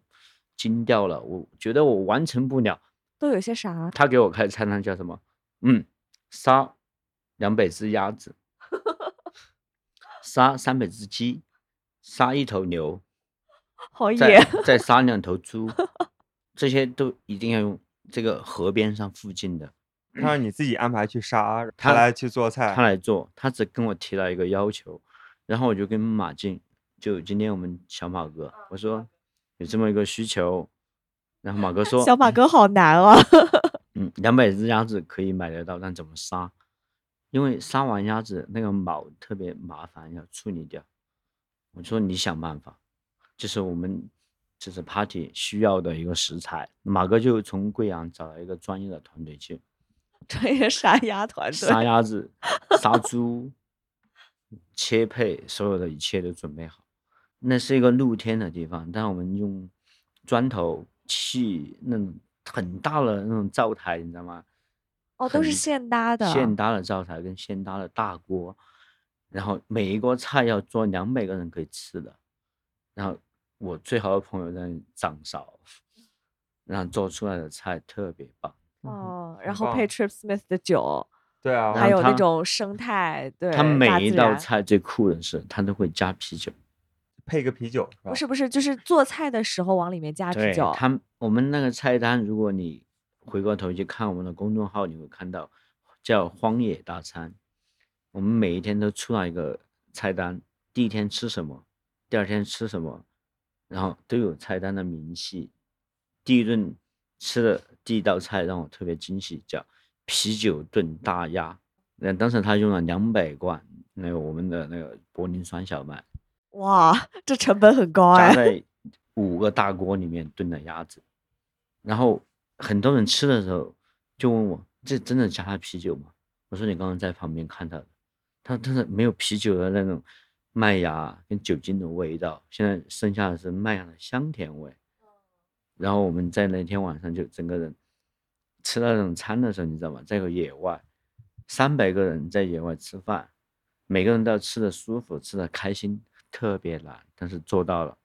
S3: 惊掉了。我觉得我完成不了。
S2: 都有些啥？
S3: 他给我开的菜单叫什么？嗯，杀两百只鸭子，杀三百只鸡，杀一头牛，
S2: 好野。
S3: 再杀两头猪，这些都一定要用。这个河边上附近的，
S1: 他让你自己安排去杀，他来去做菜，
S3: 他来做，他只跟我提了一个要求，然后我就跟马进，就今天我们小马哥，我说有这么一个需求，然后马哥 说，
S2: 小马哥好难啊，
S3: 嗯，两百只鸭子可以买得到，但怎么杀？因为杀完鸭子那个毛特别麻烦，要处理掉。我说你想办法，就是我们。这是 party 需要的一个食材，马哥就从贵阳找了一个专业的团队去，
S2: 专业杀鸭团队，
S3: 杀鸭子、杀猪、切配，所有的一切都准备好。那是一个露天的地方，但我们用砖头砌那种很大的那种灶台，你知道吗？
S2: 哦，都是现搭的。
S3: 现搭的灶台跟现搭的大锅，然后每一锅菜要做两百个人可以吃的，然后我最好的朋友在掌勺，然后做出来的菜特别棒。
S2: 哦，然后配 Trip Smith 的酒，
S1: 对啊，
S2: 还有那种生态，对，
S3: 他每一道菜最酷的是，他都会加啤酒。
S1: 配个啤酒是吧？
S2: 不是不是，就是做菜的时候往里面加啤酒。
S3: 他，我们那个菜单，如果你回过头去看我们的公众号，你会看到叫“荒野大餐”。我们每一天都出来一个菜单，第一天吃什么，第二天吃什么，然后都有菜单的明细。第一顿吃的第一道菜让我特别惊喜，叫啤酒炖大鸭。那当时他用了两百罐那个我们的那个柏林酸小麦，
S2: 哇，这成本很高哎。
S3: 加在 五个大锅里面炖的鸭子，然后很多人吃的时候就问我：“这真的加了啤酒吗？”我说：“你刚刚在旁边看到的，他他是没有啤酒的那种麦芽跟酒精的味道，现在剩下的是麦芽的香甜味。”然后我们在那天晚上就整个人吃那种餐的时候，你知道吗？在个野外，三百个人在野外吃饭，每个人都要吃的舒服，吃的开心，特别难，但是做到了。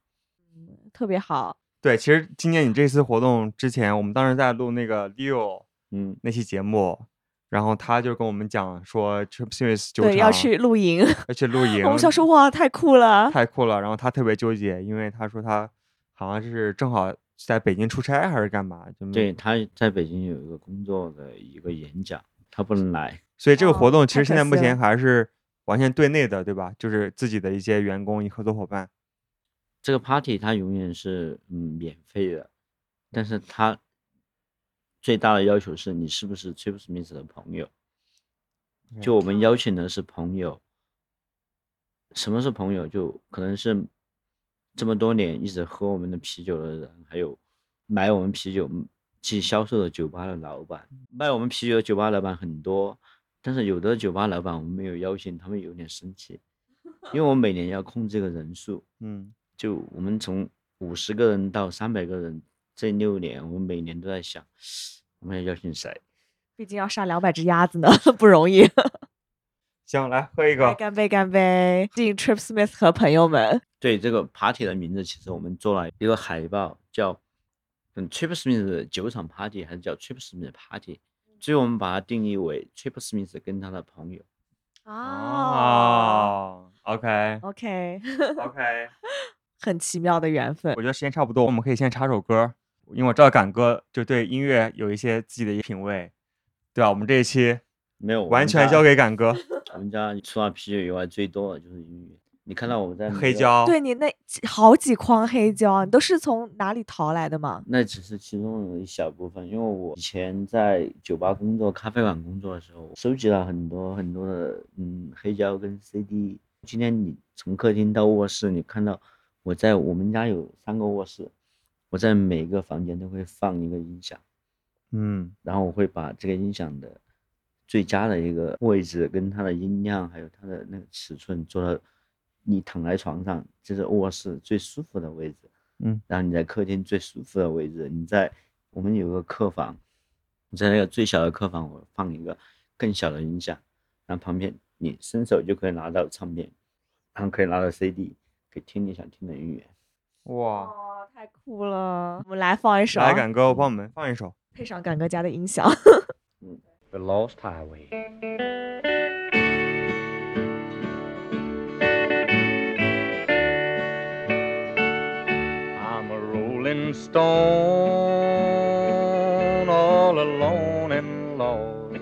S2: 特别好。
S1: 对，其实今年你这次活动之前，我们当时在录那个 Leo
S3: 嗯，
S1: 那期节目，然后他就跟我们讲说 Trip 酒
S2: 对，要去露营。
S1: 要去露营，
S2: 我们想说哇，太酷了。
S1: 太酷了。然后他特别纠结，因为他说他好像是正好在北京出差还是干嘛，就
S3: 对，他在北京有一个工作的一个演讲，他不能来。
S1: 所以这个
S2: 哦
S1: 活动其实现在目前还是完全对内的，对吧？就是自己的一些员工、合作伙伴。
S3: 这个 party 它永远是嗯免费的，但是它最大的要求是你是不是 Trip Smith 的朋友。就我们邀请的是朋友，什么是朋友？就可能是这么多年一直喝我们的啤酒的人，还有买我们啤酒去销售的酒吧的老板。卖我们啤酒的酒吧老板很多，但是有的酒吧老板我们没有邀请，他们有点生气，因为我们每年要控制这个人数，
S1: 嗯，
S3: 就我们从五十个人到三百个人，这六年我每年都在想，我们要邀请谁？
S2: 毕竟要杀两百只鸭子呢，不容易。
S1: 行，来喝一个。
S2: 干杯，干杯！敬 Trip Smith 和朋友们。
S3: 对这个 party 的名字，其实我们做了一个海报，叫嗯 Trip Smith 的酒厂 party，还是叫 Trip Smith party？所以我们把它定义为 Trip Smith 跟他的朋友。
S1: 哦，OK OK，OK，
S2: 很奇妙的缘分
S1: 我。觉得时间差不多，我们可以先插首歌，因为我知道敢哥就对音乐有一些自己的品味，对吧？我们这一期
S3: 没有，
S1: 完全交给敢哥。
S3: 我们家除了啤酒以外，最多的就是音乐。你看到我们在，
S1: 黑胶，
S2: 对你那好几筐黑胶，你都是从哪里淘来的吗？
S3: 那只是其中的一小部分，因为我以前在酒吧工作、咖啡馆工作的时候，收集了很多很多的嗯黑胶跟 CD。今天你从客厅到卧室，你看到我在我们家有三个卧室，我在每个房间都会放一个音响，
S1: 嗯，
S3: 然后我会把这个音响的最佳的一个位置跟它的音量还有它的那个尺寸做到你躺在床上，这是卧室最舒服的位置。
S1: 嗯，
S3: 然后你在客厅最舒服的位置，你在我们有个客房，你在那个最小的客房，我放一个更小的音响，然后旁边你伸手就可以拿到唱片，然后可以拿到 CD，可以听你想听的音乐。
S1: 哇，
S2: 哇，太酷了！我们来放一首，
S1: 来敢哥帮我们放一首。
S2: 配上敢哥家的音响。
S4: The Lost Highway. I'm a rolling stone, all alone and lost.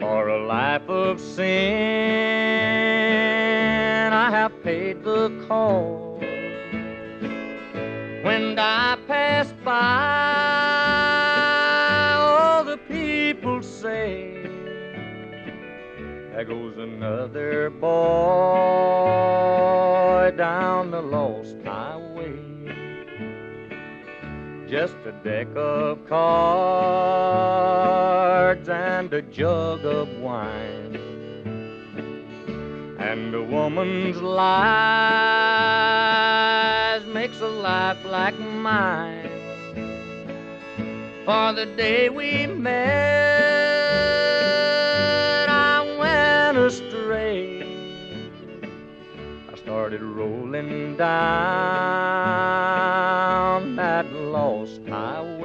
S4: For a life of sin, I have paid the cost. When I pass by, all the people say, There goes another boy down the lost highway. Just a deck of cards and a jug of wine. And a woman's a life like mine. for the day we met, I went astray. I started rolling down that lost highway.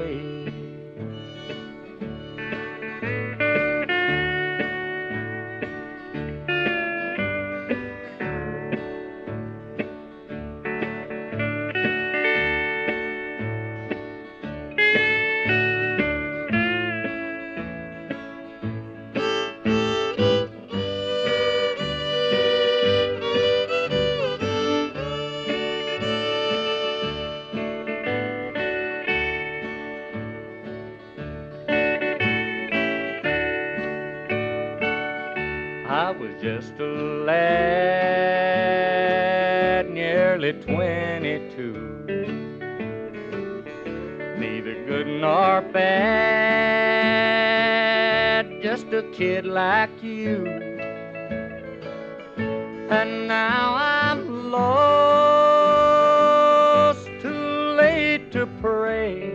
S4: Kid like you. And now I'm lost, too late to pray.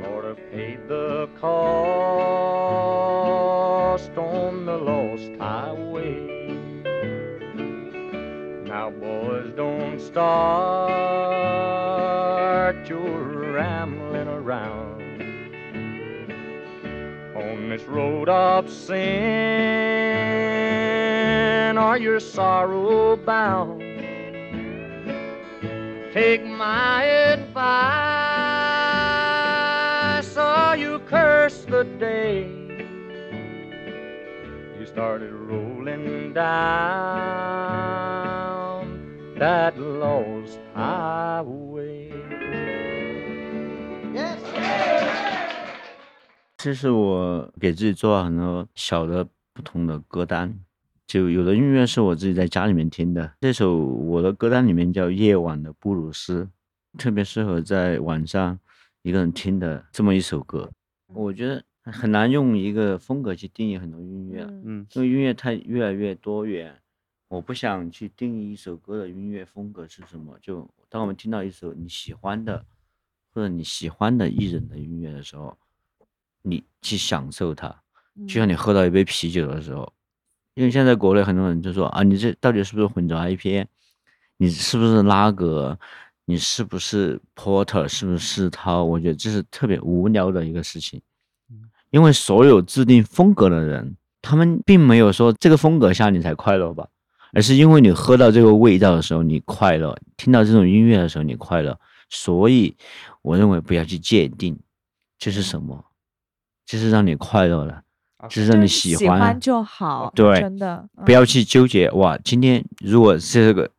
S4: Lord, I've paid the cost on the lost highway. Now, boys, don't start road of sin, are your sorrow bound. Take my advice, or you curse the day. You started rolling down that
S3: 这是我给自己做了很多小的不同的歌单，就有的音乐是我自己在家里面听的。这首我的歌单里面叫《夜晚的布鲁斯》，特别适合在晚上一个人听的这么一首歌。我觉得很难用一个风格去定义很多音乐，
S2: 嗯
S1: 嗯
S3: 因为音乐它越来越多元，我不想去定义一首歌的音乐风格是什么。就当我们听到一首你喜欢的或者你喜欢的艺人的音乐的时候，你去享受它，就像你喝到一杯啤酒的时候，因为现在国内很多人就说啊，你这到底是不是混浊 IPA？你是不是拉格？你是不是 Porter？是不是世涛？我觉得这是特别无聊的一个事情，因为所有制定风格的人，他们并没有说这个风格下你才快乐吧，而是因为你喝到这个味道的时候你快乐，听到这种音乐的时候你快乐，所以我认为不要去界定这是什么，这是让你快乐的，这是让你
S2: 喜
S3: 喜欢
S2: 就好，
S3: 对
S2: 真的
S3: 不要去纠结哇，今天如果这个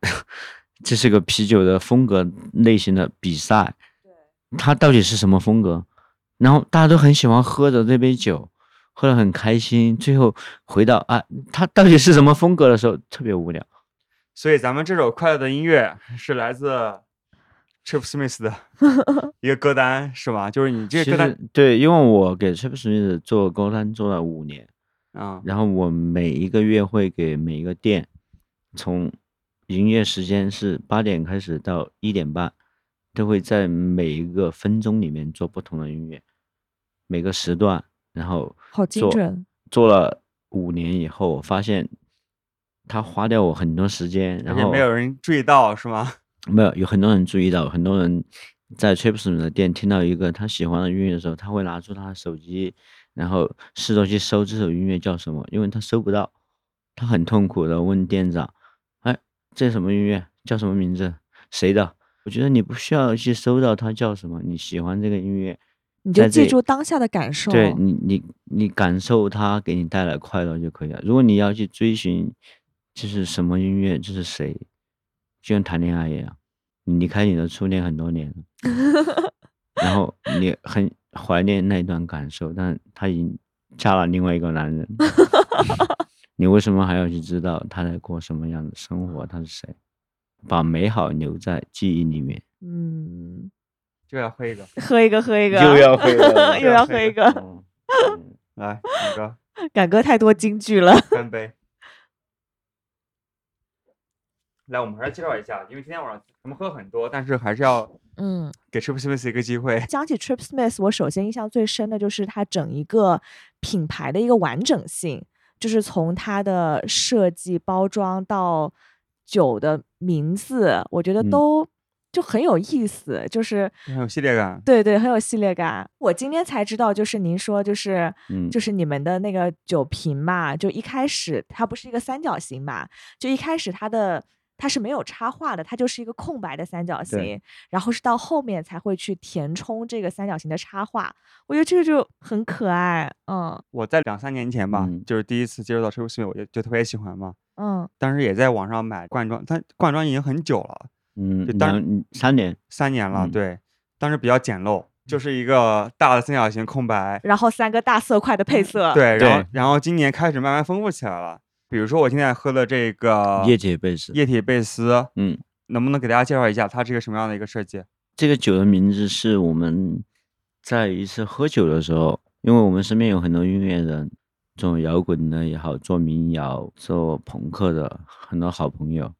S3: 这是个啤酒的风格类型的比赛，它到底是什么风格？然后大家都很喜欢喝着这杯酒，喝得很开心，最后回到啊，它到底是什么风格的时候，特别无聊。
S1: 所以咱们这首快乐的音乐是来自 Chip Smith 的 一个歌单，是吧？就是你这个歌单
S3: 对，因为我给 Chip Smith 做歌单做了五年，
S1: 啊，
S3: 然后我每一个月会给每一个店，从营业时间是八点开始到一点半，都会在每一个分钟里面做不同的音乐，每个时段，然后
S2: 好精
S3: 做
S2: 准。
S3: 做了五年以后，我发现他花掉我很多时间，然后
S1: 没有人注意到，是吗？
S3: 没有，有很多人注意到，很多人在 Trips 的店听到一个他喜欢的音乐的时候，他会拿出他的手机，然后试着去搜这首音乐叫什么，因为他搜不到，他很痛苦的问店长：“哎，这什么音乐？叫什么名字？谁的？”我觉得你不需要去搜到它叫什么，你喜欢这个音乐，
S2: 你就记住当下的感受。
S3: 对你，你你感受它给你带来快乐就可以了。如果你要去追寻这是什么音乐，这是谁，就像谈恋爱一样，你离开你的初恋很多年了，然后你很怀念那段感受，但他已经嫁了另外一个男人，你为什么还要去知道他在过什么样的生活？他是谁？把美好留在记忆里面。
S2: 嗯，
S1: 就要 喝一个，
S2: 喝一个，喝一个，
S3: 又要喝一个
S2: 又要喝一个。
S1: 来，那个
S2: 敢哥太多金句了。
S1: 干杯。来，我们还是介绍一下，因为今天晚上咱们喝很多，但是还是要
S2: 嗯，
S1: 给 Triple Smith 一个机会。
S2: 讲起 Trip Smith，我首先印象最深的就是它整一个品牌的一个完整性，就是从它的设计、包装到酒的名字，我觉得
S3: 嗯
S2: 都就很有意思，就是
S1: 很有系列感。
S2: 对对，很有系列感。我今天才知道，就是您说就是
S3: 嗯
S2: 就是你们的那个酒瓶嘛，就一开始它不是一个三角形嘛，就一开始它的。它是没有插画的，它就是一个空白的三角形，然后是到后面才会去填充这个三角形的插画。我觉得这个就很可爱，嗯
S1: 我在两三年前吧，
S3: 嗯
S1: 就是第一次接触到 Triple Smith，我就就特别喜欢嘛。
S2: 嗯
S1: 当时也在网上买罐装，但罐装已经很久了，
S3: 嗯
S1: 就当
S3: 两三年，
S1: 三年了。
S3: 嗯
S1: 对，当时比较简陋，就是一个大的三角形空白。
S2: 然后三个大色块的配色，，
S1: 对，然后然后今年开始慢慢丰富起来了。比如说我现在喝的这个
S3: 液体贝斯，
S1: 液体贝斯，
S3: 嗯，
S1: 能不能给大家介绍一下它是一个什么样的一个设计？
S3: 这个酒的名字是我们在一次喝酒的时候，因为我们身边有很多音乐人，做摇滚的也好，做民谣、做朋克的很多好朋友，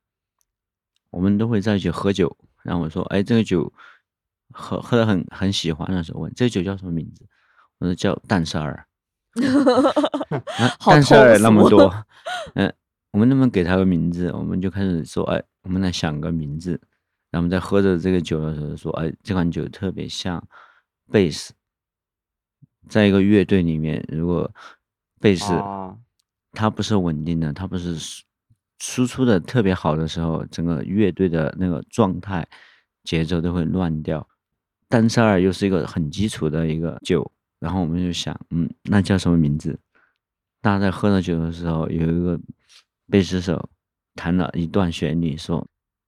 S3: 我们都会在一起喝酒。然后我说：“哎，这个酒喝喝的很很喜欢的时候，问这个酒叫什么名字？我说叫淡沙尔。啊
S2: 好
S3: 淡沙尔那么多，嗯、我们能不能给他个名字？我们就开始说，哎，我们来想个名字。然后我们在喝着这个酒的时候说，哎，这款酒特别像贝斯，在一个乐队里面，如果贝斯
S1: 啊，
S3: 它不是稳定的，它不是输输出的特别好的时候，整个乐队的那个状态、节奏都会乱掉。单塞尔又是一个很基础的一个酒，然后我们就想，嗯，那叫什么名字？大家在喝着酒的时候，有一个贝斯手弹了一段旋律，说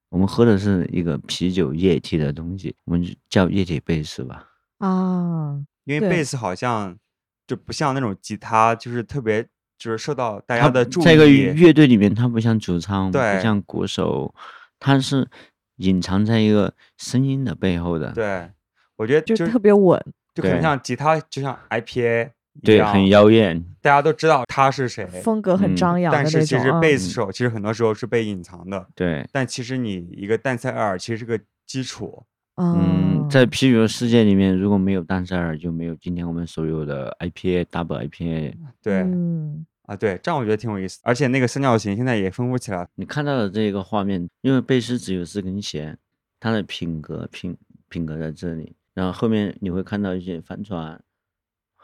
S3: 我们喝的是一个啤酒液体的东西，我们就叫液体贝斯吧。
S2: 啊，
S1: 因为贝斯好像就不像那种吉他，就是特别就是受到大家的注意。
S3: 在一个乐队里面，它不像主唱，
S1: 对
S3: 不像鼓手，它是隐藏在一个声音的背后的。
S1: 对，我觉得
S2: 就
S1: 就
S2: 特别稳，
S1: 就可能像吉他，就像 IPA 一
S3: 对，很妖艳。
S1: 大家都知道他是谁，
S2: 风格很
S3: 嗯
S2: 张扬的那种。
S1: 但是其实
S2: 嗯
S1: 贝斯手其实很多时候是被隐藏的。
S3: 对，
S1: 但其实你一个淡塞尔其实是个基础，
S3: 嗯，
S2: 哦
S3: 在啤酒的世界里面，如果没有淡塞尔，就没有今天我们所有的 IPA、Double IPA。
S1: 对、
S2: 嗯
S1: 啊，对，这样我觉得挺有意思。而且那个三角形现在也丰富起来，
S3: 你看到的这个画面，因为贝斯只有四根弦，它的品格品品格在这里，然后后面你会看到一些帆船，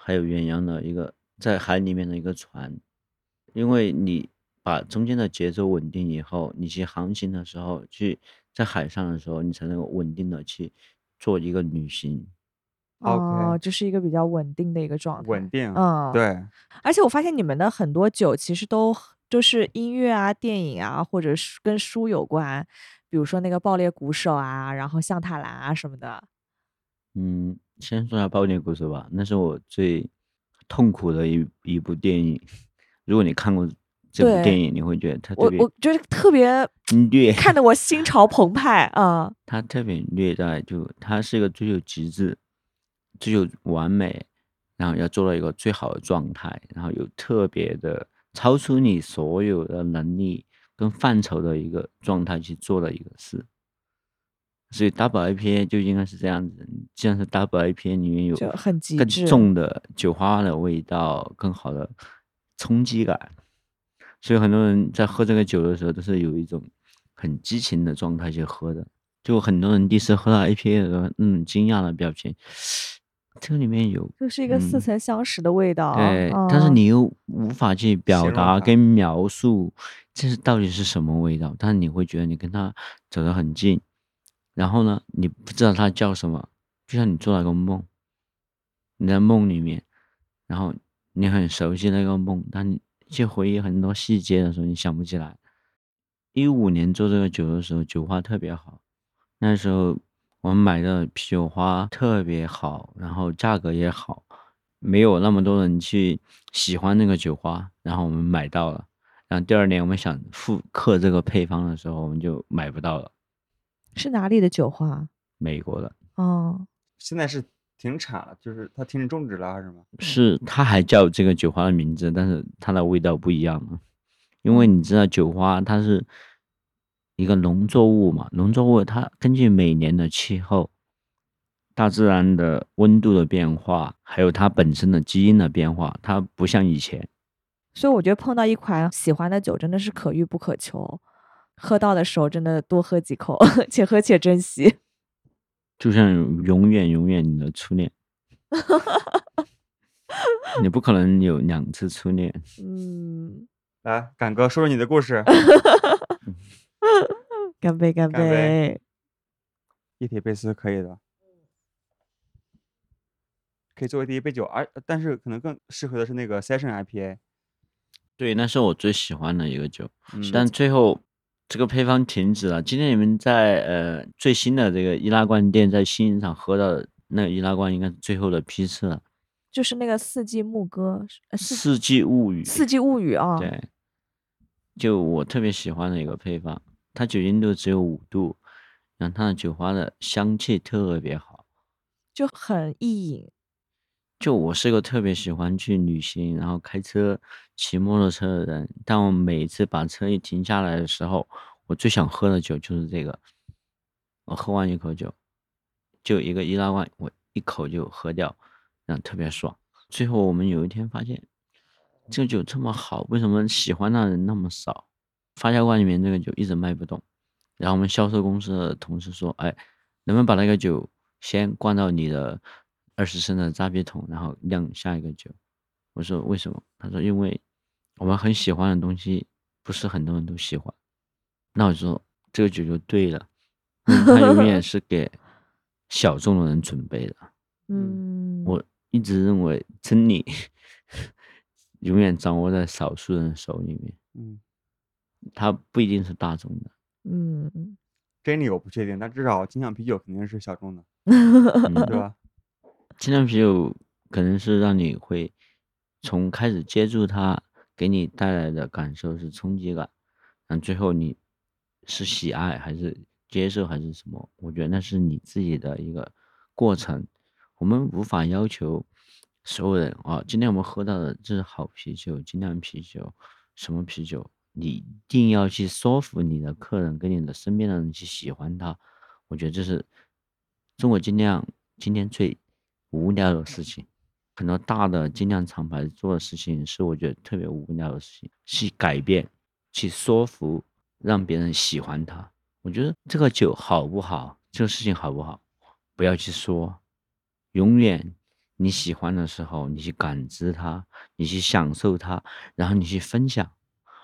S3: 还有远洋的一个在海里面的一个船，因为你把中间的节奏稳定以后，你去航行的时候，去在海上的时候，你才能够稳定的去做一个旅行。
S2: 哦就是一个比较稳定的一个状态。
S1: 稳定。
S2: 嗯，。
S1: 对，
S2: 而且我发现你们的很多酒其实都就是音乐啊、电影啊，或者是跟书有关，比如说那个爆裂鼓手啊，然后象塔兰啊什么的。
S3: 嗯，先说下《爆裂鼓手》吧，那是我最痛苦的一一部电影。如果你看过这部电影，你会觉得它特别
S2: 我我觉得特别
S3: 虐，
S2: 看得我心潮澎湃啊。
S3: 它特别虐待，就它是一个追求极致、追求完美，然后要做到一个最好的状态，然后有特别的超出你所有的能力跟范畴的一个状态去做的一个事。所以 Double IPA 就应该是这样子，既然是 Double IPA 里面有
S2: 很极
S3: 更重的酒花的味道，更好的冲击感。所以很多人在喝这个酒的时候，都是有一种很激情的状态去喝的。就很多人第一次喝到 IPA 的时候，那种惊讶的表情，这个里面有
S2: 就是一个似
S3: 嗯
S2: 曾相识的味道。
S3: 对，但是
S2: 嗯
S3: 你又无法去表达跟描述这是到底是什么味道，但是你会觉得你跟他走得很近，然后呢，你不知道它叫什么，就像你做了个梦，你在梦里面，然后你很熟悉那个梦，但你去回忆很多细节的时候，你想不起来。一五年做这个酒的时候，酒花特别好，那时候我们买的啤酒花特别好，然后价格也好，没有那么多人去喜欢那个酒花，然后我们买到了。然后第二年我们想复刻这个配方的时候，我们就买不到了，
S2: 是哪里的酒花？
S3: 美国的。
S2: 哦，
S1: 现在是停产了，就是它停止种植了还是什么？
S3: 是它还叫这个酒花的名字，但是它的味道不一样了。因为你知道酒花它是一个农作物嘛，农作物它根据每年的气候、大自然的温度的变化，还有它本身的基因的变化，它不像以前。
S2: 所以我觉得碰到一款喜欢的酒真的是可遇不可求，喝到的时候真的多喝几口，且喝且珍惜。
S3: 就像永远永远你的初恋，你不可能有两次初恋。
S2: 嗯，
S1: 来，敢哥说说你的故事。
S2: 干杯干
S1: 干杯
S2: 杯！
S1: 一体贝斯可以的，可以作为第一杯酒，而但是可能更适合的是那个 Session IPA。
S3: 对，那是我最喜欢的一个酒，
S1: 嗯
S3: 但最后这个配方停止了。今天你们在呃最新的这个易拉罐店在新影厂喝到的那个易拉罐，应该是最后的批次了，
S2: 就是那个四季牧歌，呃《四
S3: 四季物语》。
S2: 四季物语啊，
S3: 对，就我特别喜欢的一个配方，它酒精度只有五度，然后它的酒花的香气特别好。
S2: 就很易饮。
S3: 就我是个特别喜欢去旅行，然后开车、骑摩托车的人。但我每次把车一停下来的时候，我最想喝的酒就是这个。我喝完一口酒，就一个易拉罐，我一口就喝掉，然后特别爽。最后我们有一天发现，这个酒这么好，为什么喜欢的人那么少？发酵罐里面这个酒一直卖不动。然后我们销售公司的同事说：“哎，能不能把那个酒先灌到你的二十升的扎啤桶，然后酿下一个酒？”我说：“为什么？”他说：“因为我们很喜欢的东西，不是很多人都喜欢。”那我就说这个酒就对了，它永远是给小众的人准备的。
S2: 嗯，
S3: 我一直认为真理 永远掌握在少数人手里面，
S1: 嗯，
S3: 它不一定是大众的。
S2: 嗯，
S1: 真理我不确定，但至少精酿啤酒肯定是小众的，
S3: 嗯
S1: 对吧？
S3: 精酿啤酒可能是让你会从开始接触它，给你带来的感受是冲击感，然后最后你是喜爱还是接受还是什么？我觉得那是你自己的一个过程，我们无法要求所有人啊。今天我们喝到的这是好啤酒，精酿啤酒，什么啤酒？你一定要去说服你的客人跟你的身边的人去喜欢它。我觉得这是中国精酿今天最无聊的事情。很多大的精酿厂牌做的事情是我觉得特别无聊的事情，去改变，去说服，让别人喜欢它。我觉得这个酒好不好，这个事情好不好，不要去说，永远你喜欢的时候，你去感知它，你去享受它，然后你去分享，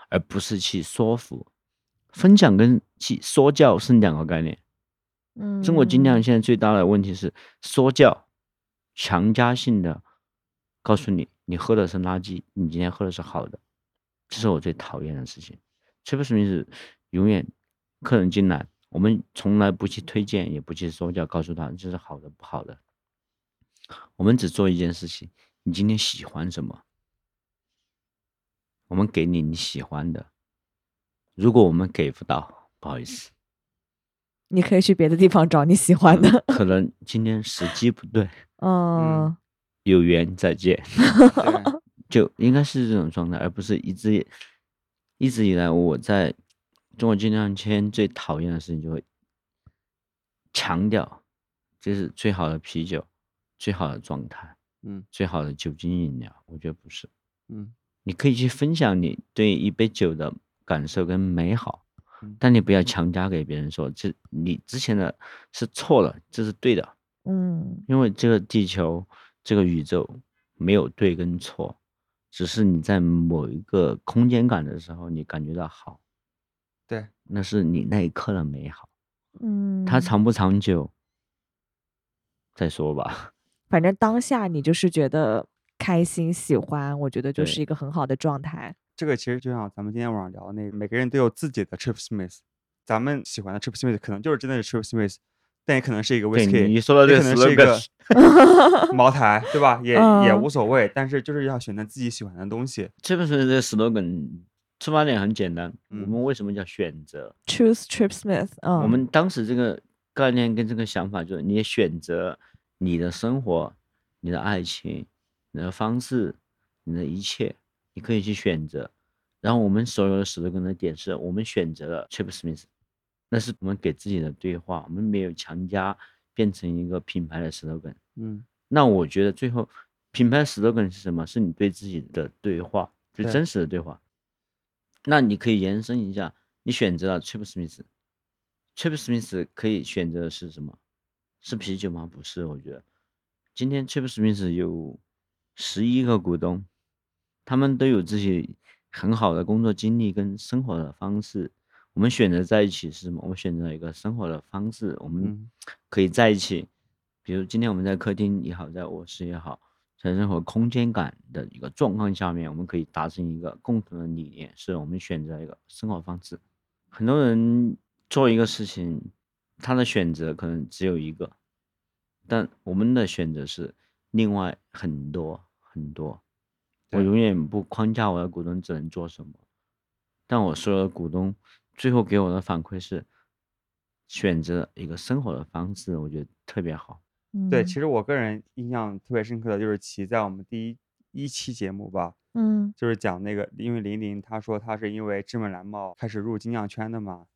S3: 而不是去说服。分享跟去说教是两个概念。
S2: 嗯，
S3: 中国精酿现在最大的问题是说教，强加性的告诉你，你喝的是垃圾，你今天喝的是好的，这是我最讨厌的事情。这个什么意思？永远客人进来，我们从来不去推荐，也不去说教，告诉他这是好的不好的。我们只做一件事情：你今天喜欢什么，我们给你你喜欢的。如果我们给不到，不好意思。
S2: 你可以去别的地方找你喜欢的。
S3: 可能今天时机不对，
S2: 嗯
S3: 有缘再见，
S1: 对，
S3: 就应该是这种状态，而不是一直一直以来我在中国精酿圈最讨厌的事情，就会强调这是最好的啤酒、最好的状态、
S1: 嗯
S3: 最好的酒精饮料。我觉得不是，
S1: 嗯
S3: 你可以去分享你对一杯酒的感受跟美好
S1: 嗯，
S3: 但你不要强加给别人说这你之前的是错了，这是对的。
S2: 嗯
S3: 因为这个地球、这个宇宙没有对跟错，只是你在某一个空间感的时候，你感觉到好，
S1: 对，
S3: 那是你那一刻的美好。
S2: 嗯，
S3: 它长不长久，再说吧。
S2: 反正当下你就是觉得开心、喜欢，我觉得就是一个很好的状态。
S1: 这个其实就像咱们今天晚上聊的那个，每个人都有自己的 Trip Smith，咱们喜欢的 Trip Smith 可能就是真的是 Trip Smith，但也可能是一个
S3: 对
S1: whisky，
S3: 你说的这个
S1: 可能是一个 茅台，对吧？也也
S2: 嗯
S1: 无所谓，但是就是要选择自己喜欢的东西。
S3: 这本书的这个 slogan 出发点很简单，
S1: 嗯
S3: 我们为什么叫选择
S2: ？Choose Trip Smith，嗯，
S3: 我们当时这个概念跟这个想法就是，你也选择你的生活、你的爱情、你的方式、你的一切，你可以去选择。然后我们所有的 slogan 的点是，我们选择了 Chip Smith，那是我们给自己的对话，我们没有强加变成一个品牌的 slogan。
S1: 嗯
S3: 那我觉得最后品牌 slogan 是什么？是你对自己的对话，最真实的对话。那你可以延伸一下，你选择了 Trip Smith，Trip Smith 可以选择的是什么？是啤酒吗？不是，我觉得今天 Trip Smith 有十一个股东，他们都有自己很好的工作经历跟生活的方式。我们选择在一起是什么？我们选择一个生活的方式，我们
S1: 嗯
S3: 可以在一起。比如今天我们在客厅也好，在卧室也好，在任何空间感的一个状况下面，我们可以达成一个共同的理念，是我们选择一个生活方式。很多人做一个事情，他的选择可能只有一个，但我们的选择是另外很多很多。我永远不框架我的股东只能做什么，但我所有的股东最后给我的反馈是选择一个生活的方式，我觉得特别好。
S1: 对，
S2: 嗯
S1: 其实我个人印象特别深刻的就是其在我们第一一期节目吧，
S2: 嗯
S1: 就是讲那个，因为林林他说他是因为芝麻蓝帽开始入金匠圈的嘛，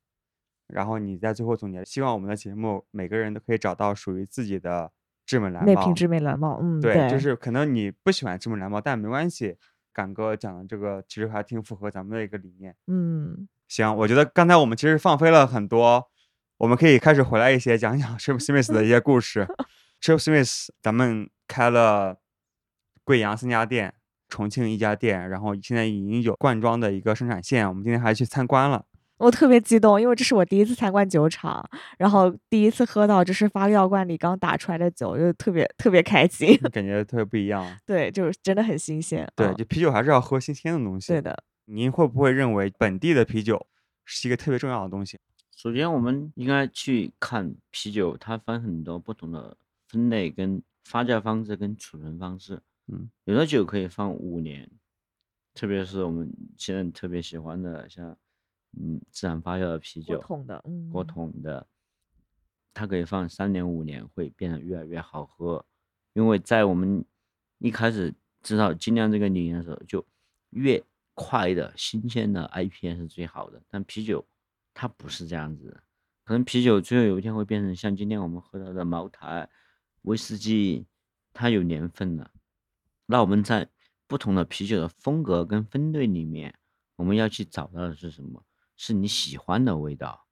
S1: 然后你在最后总结，希望我们的节目每个人都可以找到属于自己的芝麻蓝帽
S2: 那瓶。芝麻蓝帽，嗯，
S1: 对，就是可能你不喜欢芝麻蓝帽，但没关系，敢哥讲的这个其实还挺符合咱们的一个理念。
S2: 嗯
S1: 行，我觉得刚才我们其实放飞了很多，我们可以开始回来一些讲讲 Trip Smith 的一些故事。Trip Smith，咱们开了贵阳三家店，重庆一家店，然后现在已经有罐装的一个生产线，我们今天还去参观了。
S2: 我特别激动，因为这是我第一次参观酒厂，然后第一次喝到就是发酵罐里刚打出来的酒，就特别特别开心。
S1: 感觉特别不一样。
S2: 对，就是真的很新鲜。
S1: 对，
S2: 嗯
S1: 就啤酒还是要喝新鲜的东西。
S2: 对，的，
S1: 您会不会认为本地的啤酒是一个特别重要的东西？
S3: 首先，我们应该去看啤酒，它分很多不同的分类、跟发酵方式、跟储存方式。
S1: 嗯，
S3: 有的酒可以放五年，特别是我们现在特别喜欢的，像嗯自然发酵的啤酒，
S2: 桶的，嗯，
S3: 过桶的，它可以放三年五年，会变得越来越好喝。因为在我们一开始知道精酿这个理念的时候，就越快的新鲜的 IPA 是最好的，但啤酒它不是这样子的，可能啤酒最后有一天会变成像今天我们喝到的茅台、威士忌，它有年份的。那我们在不同的啤酒的风格跟分类里面，我们要去找到的是什么？是你喜欢的味道，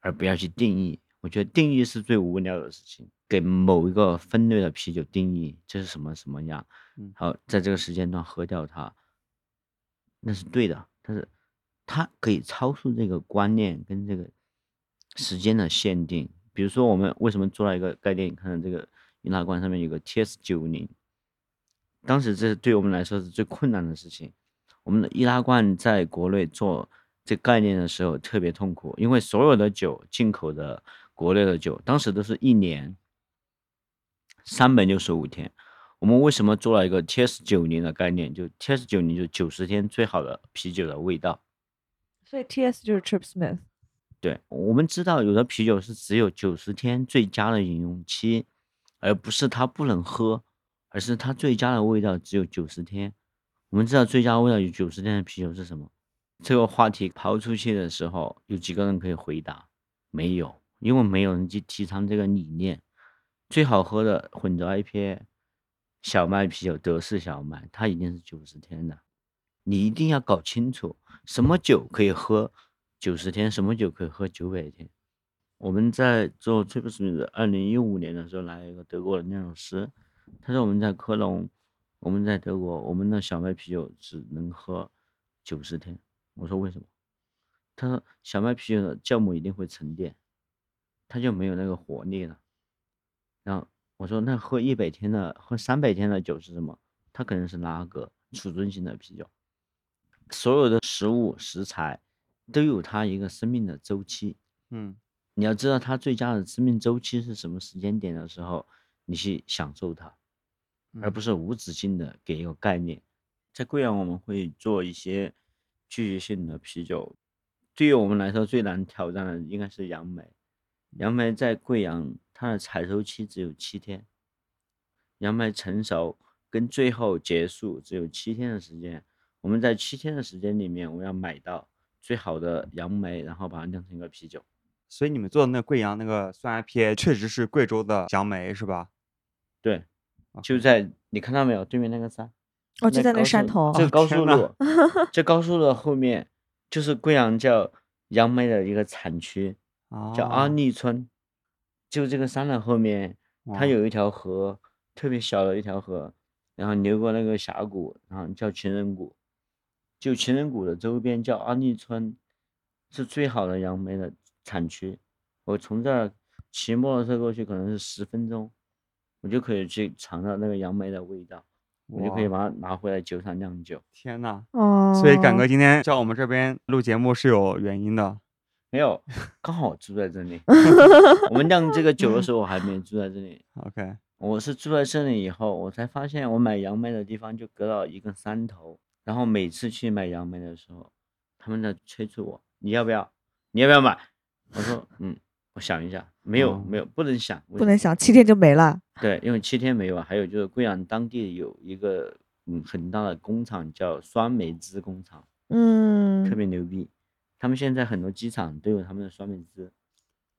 S3: 而不要去定义。我觉得定义是最无聊的事情，给某一个分类的啤酒定义这是什么什么样，
S1: 嗯
S3: 好在这个时间段喝掉它，那是对的，但是它可以超出这个观念跟这个时间的限定。比如说，我们为什么做了一个概念？你看这个易拉罐上面有个 TS 九零，当时这对我们来说是最困难的事情。我们的易拉罐在国内做这概念的时候特别痛苦，因为所有的酒进口的国内的酒，当时都是一年三百六十五天。我们为什么做了一个 TS 九零的概念？就 TS 九零就九十天最好的啤酒的味道。
S2: 所以 T.S 就是 Trip Smith。
S3: 对，我们知道有的啤酒是只有九十天最佳的饮用期，而不是它不能喝，而是它最佳的味道只有九十天。我们知道最佳味道有九十天的啤酒是什么？这个话题抛出去的时候，有几个人可以回答？没有，因为没有人去提倡这个理念。最好喝的混着 IPA 小麦啤酒德式小麦，它一定是九十天的。你一定要搞清楚什么酒可以喝九十天，什么酒可以喝九百天。我们在做 t r i p s m i t 二零一五年的时候，来一个德国的酿酒师，他说我们在科隆，我们在德国，我们的小麦啤酒只能喝九十天。我说为什么？他说小麦啤酒的酵母一定会沉淀，它就没有那个活力了。然后我说那喝一百天的、喝三百天的酒是什么？它可能是拉格储存型的啤酒。所有的食物食材都有它一个生命的周期，
S1: 嗯
S3: 你要知道它最佳的生命周期是什么时间点的时候，你去享受它，而不是无止境的给一个概念。在贵阳我们会做一些聚集性的啤酒，对于我们来说最难挑战的应该是杨梅。杨梅在贵阳它的采收期只有七天，杨梅成熟跟最后结束只有七天的时间。我们在七天的时间里面，我们要买到最好的杨梅，然后把它酿成一个啤酒。
S1: 所以你们做的那贵阳那个酸 IPA 确实是贵州的杨梅是吧？
S3: 对，就在你看到没有，对面那个山，
S2: 哦，就在那个山头。
S3: 这高速路，这高速路后面就是贵阳叫杨梅的一个产区，叫阿
S1: 哦
S3: 逆村，就这个山的后面，它有一条河，特别小的一条河，然后流过那个峡谷，然后叫情人谷，就情人谷的周边叫阿逆村，是最好的杨梅的产区。我从这儿骑摩托车过去，可能是十分钟，我就可以去尝到那个杨梅的味道，我就可以把它拿回来酒厂酿酒。
S1: 天呐！
S2: 哦，
S1: 所以敢哥今天叫我们这边录节目是有原因的。
S3: 没有，刚好住在这里。我们酿这个酒的时候，我还没住在这里。
S1: OK，
S3: 我是住在这里以后，我才发现我买杨梅的地方就隔到一个山头，然后每次去买杨梅的时候，他们在催促我，你要不要？你要不要买？我说，嗯，我想一下，没有，
S1: 哦
S3: 没有，不能想，
S2: 不能想七天就没了。
S3: 对，因为七天没有啊。还有就是贵阳当地有一个嗯很大的工厂叫酸梅汁工厂，
S2: 嗯，
S3: 特别牛逼。他们现在很多机场都有他们的酸梅汁，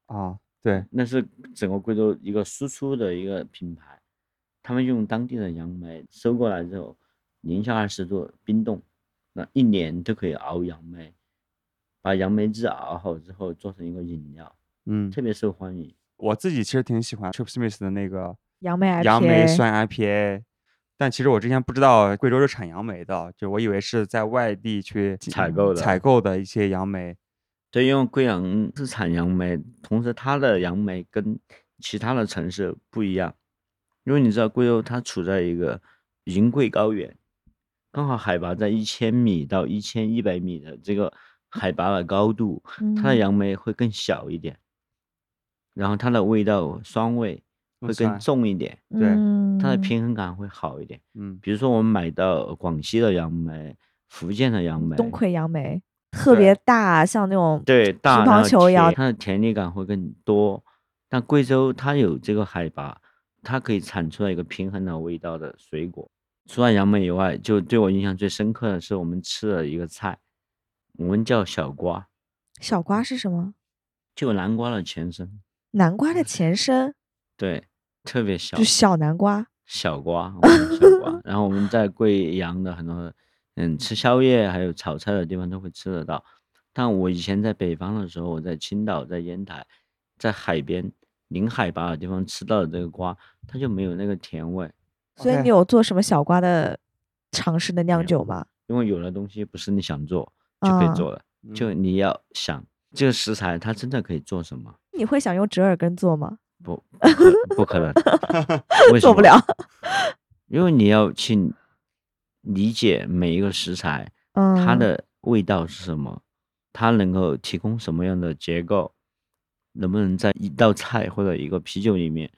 S1: 啊，对，
S3: 那是整个贵州一个输出的一个品牌。他们用当地的杨梅收过来之后，零下二十度冰冻，那一年都可以熬杨梅，把杨梅汁熬好之后做成一个饮料，
S1: 嗯，
S3: 特别受欢迎。
S1: 我自己其实挺喜欢 Trip Smith 的那个
S2: 杨梅
S1: 杨梅酸 IPA，但其实我之前不知道贵州是产杨梅的，就我以为是在外地去
S3: 采购的
S1: 采购的一些杨梅。
S3: 对，因为贵阳是产杨梅，同时它的杨梅跟其他的城市不一样，因为你知道贵州它处在一个云贵高原，刚好海拔在一千米到一千一百米的这个海拔的高度，它的
S2: 嗯。
S3: 杨梅会更小一点，然后它的味道酸味会更重一点，
S1: 对
S3: 它的
S2: 嗯
S3: 平衡感会好一点。
S1: 嗯，
S3: 比如说我们买到广西的杨梅、福建的杨梅，
S2: 东魁杨梅特别大，像那种
S3: 对，大
S2: 乒乓球一样
S3: 它的甜腻感会更多。但贵州它有这个海拔，它可以产出来一个平衡的味道的水果。除了杨梅以外，就对我印象最深刻的是我们吃的一个菜，我们叫小瓜，
S2: 小瓜是什么？
S3: 就南瓜的前身，
S2: 南瓜的 前身，
S3: 对，特别小
S2: 就，小南瓜。
S3: 小瓜，我们小 瓜。然后我们在贵阳的很多，嗯，吃宵夜还有炒菜的地方都会吃得到。但我以前在北方的时候，我在青岛、在烟台，在海边临海拔的地方吃到的这个瓜，它就没有那个甜味，
S2: 所以你有做什么小瓜的尝试的酿酒吗？
S3: 因为有的东西不是你想做就可以
S2: 啊
S3: 做的，就
S1: 嗯
S3: 你要想这个食材它真的可以做什么，
S2: 你会想用折耳根做吗？
S3: 不不可能，为什么
S2: 做不了。
S3: 因为你要去理解每一个食材，
S2: 嗯，
S3: 它的味道是什么，它能够提供什么样的结构，能不能在一道菜或者一个啤酒里面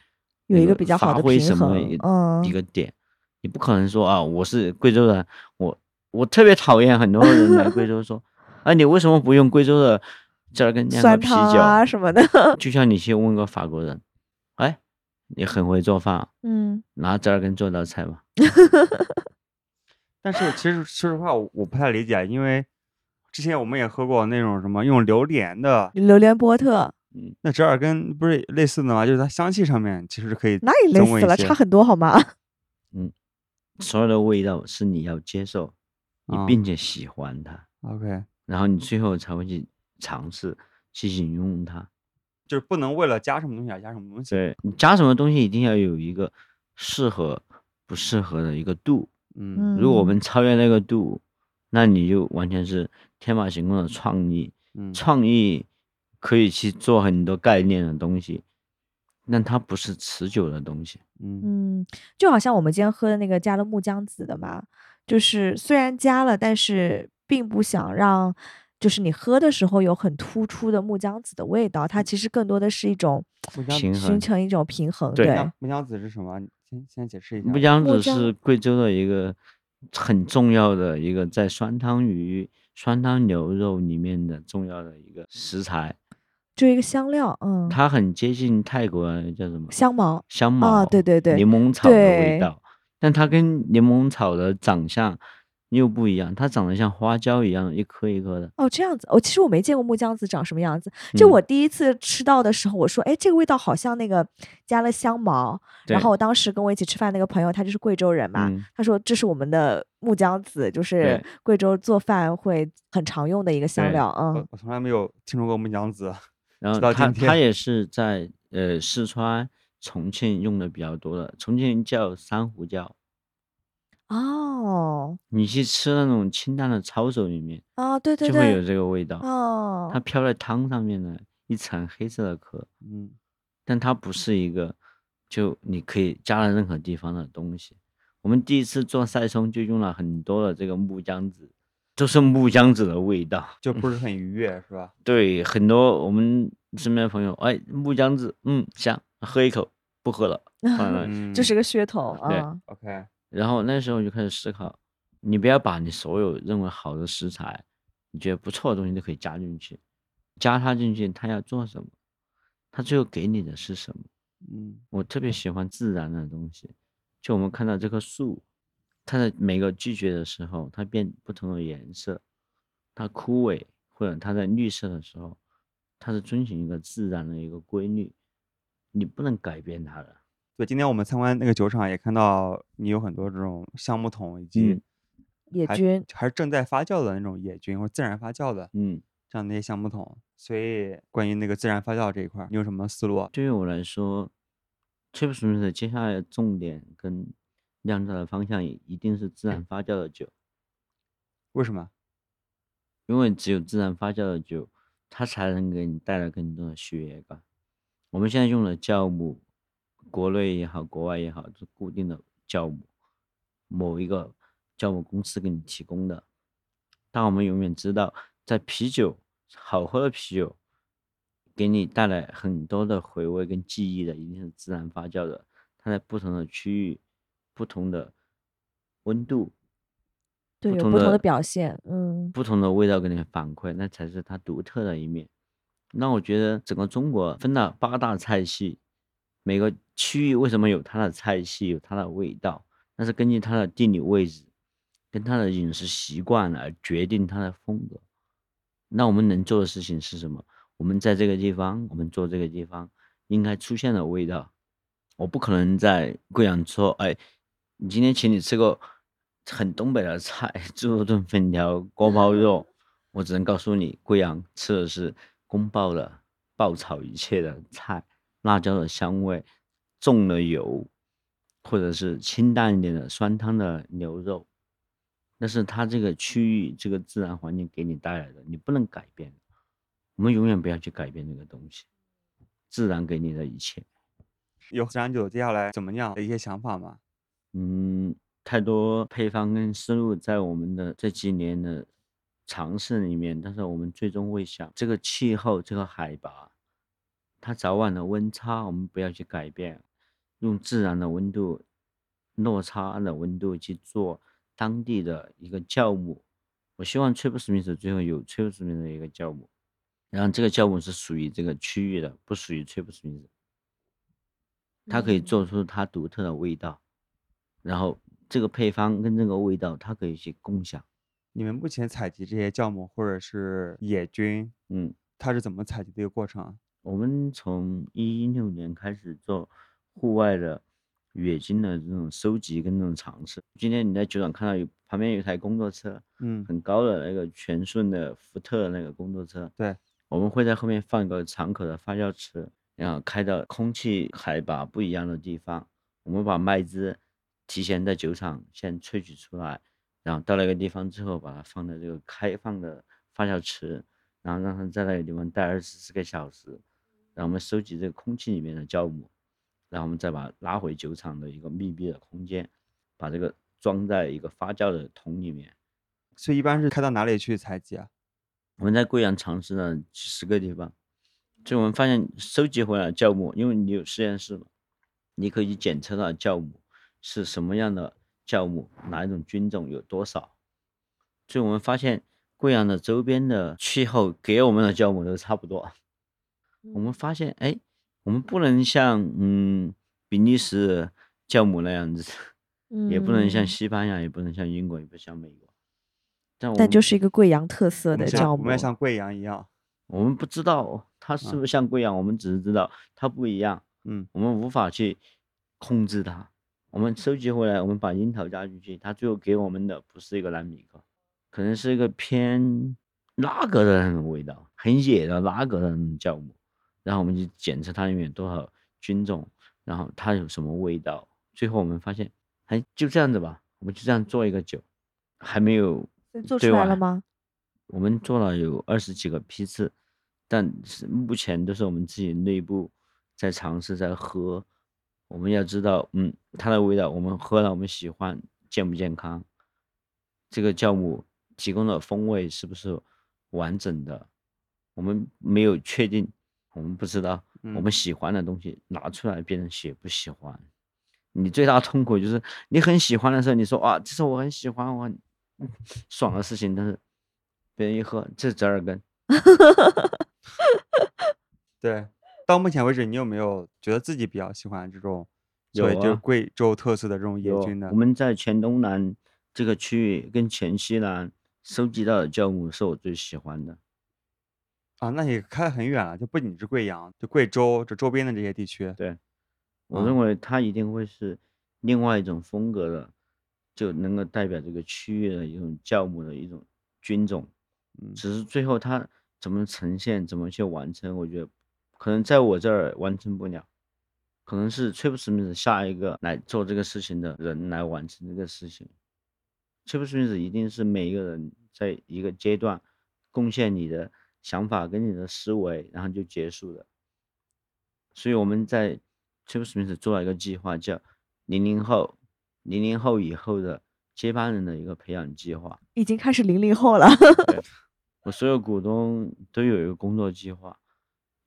S2: 有一
S3: 能够
S2: 个比较好的
S3: 发挥什么一
S2: 嗯
S3: 一个点？你不可能说啊，我是贵州人，我我特别讨厌很多人来贵州说，啊，你为什么不用贵州的这儿跟酿个
S2: 酸
S3: 啤
S2: 酒啊？什么的。
S3: 就像你去问个法国人，哎，你很会做饭啊，
S2: 嗯，
S3: 拿折耳根做道菜吧。
S1: 但是其实说实话，我我不太理解，因为之前我们也喝过那种什么用榴莲的，
S2: 榴莲波特嗯
S1: 那折耳根不是类似的吗？就是它香气上面其实可以
S2: 那也类似了，差很多好吗？
S3: 嗯所有的味道是你要接受，你
S1: 啊
S3: 并且喜欢它。
S1: OK，
S3: 然后你最后才会去尝试去饮用它。
S1: 就是不能为了加什么东西而加什么东西。
S3: 对你加什么东西，一定要有一个适合不适合的一个度。
S1: 嗯
S3: 如果我
S2: 嗯
S3: 们超越那个度，那你就完全是天马行空的创意。
S1: 嗯
S3: 创意可以去做很多概念的东西，但它不是持久的东西。
S1: 嗯
S2: 嗯，就好像我们今天喝的那个加了木姜子的嘛，就是虽然加了，但是并不想让，就是你喝的时候有很突出的木姜子的味道，它其实更多的是一种
S3: 平衡
S2: 形成一种平衡。
S3: 对
S1: 木姜子是什么？先先解释一下。
S3: 木姜子是贵州的一个很重要的一个在酸汤鱼、酸汤牛肉里面的重要的一个食材，
S2: 就一个香料，嗯，
S3: 它很接近泰国叫什么？
S2: 香茅，
S3: 香茅啊，
S2: 对对对。
S3: 柠檬草的味道，但它跟柠檬草的长相又不一样，它长得像花椒一样，一颗一颗的。
S2: 哦，这样子，哦，其实我没见过木姜子长什么样子。就
S3: 嗯
S2: 我第一次吃到的时候，我说，哎，这个味道好像那个加了香茅。然后我当时跟我一起吃饭那个朋友，他就是贵州人嘛，
S3: 嗯
S2: 他说这是我们的木姜子，就是贵州做饭会很常用的一个香料。
S1: 我
S2: 嗯，
S1: 我从来没有听说过木姜子。
S3: 然后它
S1: 到今天
S3: 它也是在呃四川、重庆用的比较多的，重庆叫珊瑚椒。
S2: 哦，
S3: 你去吃那种清淡的抄手里面，
S2: 哦，对对
S3: 就会有，这个味道。
S2: 哦
S3: 它，飘在汤上面的一层黑色的壳，
S1: 嗯，
S3: 但它不是一个就你可以加了任何地方的东西。我们第一次做赛松就用了很多的这个木姜子，都是木姜子的味道。
S1: 就不是很愉悦，是吧？
S3: 对，很多我们身边的朋友，哎，木姜子，嗯，香，喝一口，不喝了。
S1: 嗯，
S2: 就是个噱头
S3: 对
S2: 啊。
S1: OK。
S3: 然后那时候就开始思考，你不要把你所有认为好的食材，你觉得不错的东西都可以加进去，加它进去，它要做什么？它最后给你的是什么？
S1: 嗯
S3: 我特别喜欢自然的东西，就我们看到这棵树，它在每个季节的时候，它变不同的颜色，它枯萎或者它在绿色的时候，它是遵循一个自然的一个规律，你不能改变它的。
S1: 对，今天我们参观那个酒厂也看到你有很多这种橡木桶以及
S2: 野菌
S1: 还是正在发酵的那种野菌或者自然发酵的
S3: 嗯，
S1: 这样的一些橡木桶。所以关于那个自然发酵这一块儿，你有什么思路啊？
S3: 对于我来说，吹不 m 的接下来的重点跟酿造的方向也一定是自然发酵的酒，
S1: 为什么？
S3: 因为只有自然发酵的酒，它才能给你带来更多的血液感。我们现在用的酵母，国内也好，国外也好，是固定的酵母，某一个酵母公司给你提供的。但我们永远知道，在啤酒好喝的啤酒，给你带来很多的回味跟记忆的，一定是自然发酵的。它在不同的区域、不同的温度、
S2: 对
S3: 不同的
S2: 有不同的表现，嗯
S3: 不同的味道给你反馈，那才是它独特的一面。那我觉得整个中国分了八大菜系，每个区域为什么有它的菜系，有它的味道，那是根据它的地理位置跟它的饮食习惯来决定它的风格。那我们能做的事情是什么？我们在这个地方，我们做这个地方应该出现的味道。我不可能在贵阳说，哎，你今天请你吃个很东北的菜，猪肉炖粉条、锅包肉，我只能告诉你，贵阳吃的是宫爆的爆炒一切的菜，辣椒的香味，重的油，或者是清淡一点的酸汤的牛肉，那是它这个区域这个自然环境给你带来的，你不能改变。我们永远不要去改变这个东西，自然给你的一切。
S1: 有自然酒接下来怎么样的一些想法吗？
S3: 嗯，太多配方跟思路在我们的这几年的尝试里面，但是我们最终会想，这个气候、这个海拔，它早晚的温差，我们不要去改变，用自然的温度、落差的温度去做当地的一个酵母。我希望崔普史密斯最后有崔普史密斯的一个酵母，然后这个酵母是属于这个区域的，不属于崔普史密斯。它可以
S2: 嗯
S3: 做出它独特的味道，然后这个配方跟这个味道，它可以去共享。
S1: 你们目前采集这些酵母或者是野菌，
S3: 嗯，
S1: 它是怎么采集的一个过程啊？
S3: 我们从一六年开始做户外的野经的这种收集跟这种尝试。今天你在酒厂看到有旁边有一台工作车，
S1: 嗯。
S3: 很高的那个全顺的福特那个工作车，
S1: 对，
S3: 我们会在后面放一个敞口的发酵池，然后开到空气海拔不一样的地方，我们把麦汁提前在酒厂先萃取出来，然后到那个地方之后，把它放在这个开放的发酵池，然后让它在那个地方待二十四个小时，然后我们收集这个空气里面的酵母，然后我们再把它拉回酒厂的一个密闭的空间，把这个装在一个发酵的桶里面。
S1: 所以一般是开到哪里去采集啊？
S3: 我们在贵阳尝试了几十个地方，就我们发现收集回来的酵母，因为你有实验室嘛，你可以检测到酵母是什么样的酵母，哪一种菌种有多少。所以我们发现贵阳的周边的气候给我们的酵母都差不多。我们发现，哎，我们不能像嗯比利时酵母那样子，也不能像
S2: 嗯
S3: 西班牙，也不能像英国，也不像美国，但
S2: 但就是一个贵阳特色的酵母
S1: 们要像贵阳一样，
S3: 我们不知道它是
S1: 啊
S3: 不是像贵阳，我们只是知道它不一样，
S1: 嗯
S3: 我们无法去控制它。我们收集回来，我们把樱桃加进去，它最后给我们的不是一个蓝米糕，可能是一个偏拉格的那种味道，很野的拉格的那种酵母。然后我们就检测它里面有多少菌种，然后它有什么味道。最后我们发现，哎，就这样子吧，我们就这样做一个酒，还没有
S2: 做出来了吗？
S3: 我们做了有二十几个批次，但是目前都是我们自己内部在尝试在喝。我们要知道，嗯，它的味道，我们喝了我们喜欢，健不健康？这个酵母提供的风味是不是完整的？我们没有确定，我们不知道我
S1: 嗯
S3: 们喜欢的东西拿出来，别人喜不喜欢？你最大痛苦就是你很喜欢的时候，你说啊，这是我很喜欢，我很嗯 爽的事情，但是别人一喝，这是折耳根，
S1: 对。到目前为止，你有没有觉得自己比较喜欢这种
S3: 有啊
S1: 就是贵州特色的这种野
S3: 有
S1: 菌的
S3: 我？们在黔东南这个区域跟黔西南收集到的酵母是我最喜欢的。
S1: 啊，那也开得很远了，就不仅是贵阳，就贵州这周边的这些地区。
S3: 对，我
S1: 啊
S3: 认为它一定会是另外一种风格的，就能够代表这个区域的一种酵母的一种菌种。
S1: 嗯
S3: 只是最后它怎么呈现，怎么去完成，我觉得可能在我这儿完成不了，可能是崔普史密斯下一个来做这个事情的人来完成这个事情。崔普史密斯一定是每一个人在一个阶段贡献你的想法跟你的思维，然后就结束了。所以我们在 Tube Smith 做了一个计划，叫零零后、零零后以后的接班人的一个培养计划。
S2: 已经开始零零后了。
S3: 我所有股东都有一个工作计划，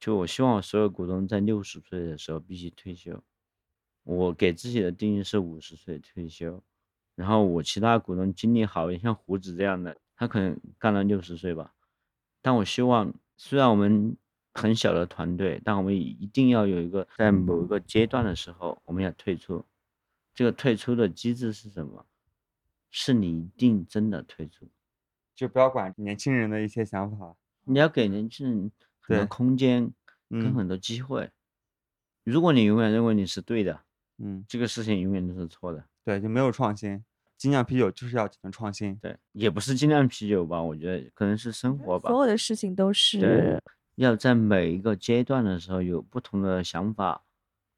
S3: 就我希望我所有股东在六十岁的时候必须退休。我给自己的定义是五十岁退休，然后我其他股东精力好一点，像胡子这样的，他可能干到六十岁吧。但我希望，虽然我们很小的团队，但我们一定要有一个在某一个阶段的时候，我们要退出。这个退出的机制是什么？是你一定真的退出。
S1: 就不要管年轻人的一些想法。
S3: 你要给年轻人很多空间跟
S1: 嗯
S3: 很多机会。如果你永远认为你是对的，
S1: 嗯，
S3: 这个事情永远都是错的。
S1: 对，就没有创新。精酿啤酒就是要讲究创新。
S3: 对，也不是精酿啤酒吧，我觉得可能是生活吧
S2: 所。有的事情都是
S3: 对要在每一个阶段的时候有不同的想法、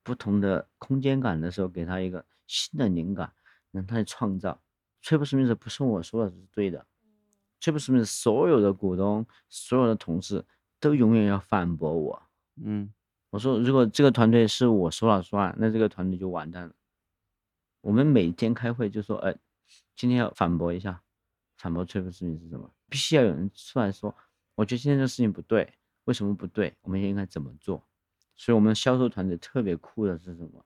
S3: 不同的空间感的时候，给他一个新的灵感，让他去创造。崔普史密斯不是我说的是对的，崔普史密斯所有的股东、所有的同事都永远要反驳我。
S1: 嗯
S3: 我说，如果这个团队是我说了算，那这个团队就完蛋了。我们每天开会就说，哎，今天要反驳一下，反驳崔普史密斯什么？必须要有人出来说，我觉得今天这事情不对，为什么不对？我们应该怎么做？所以，我们销售团队特别酷的是什么？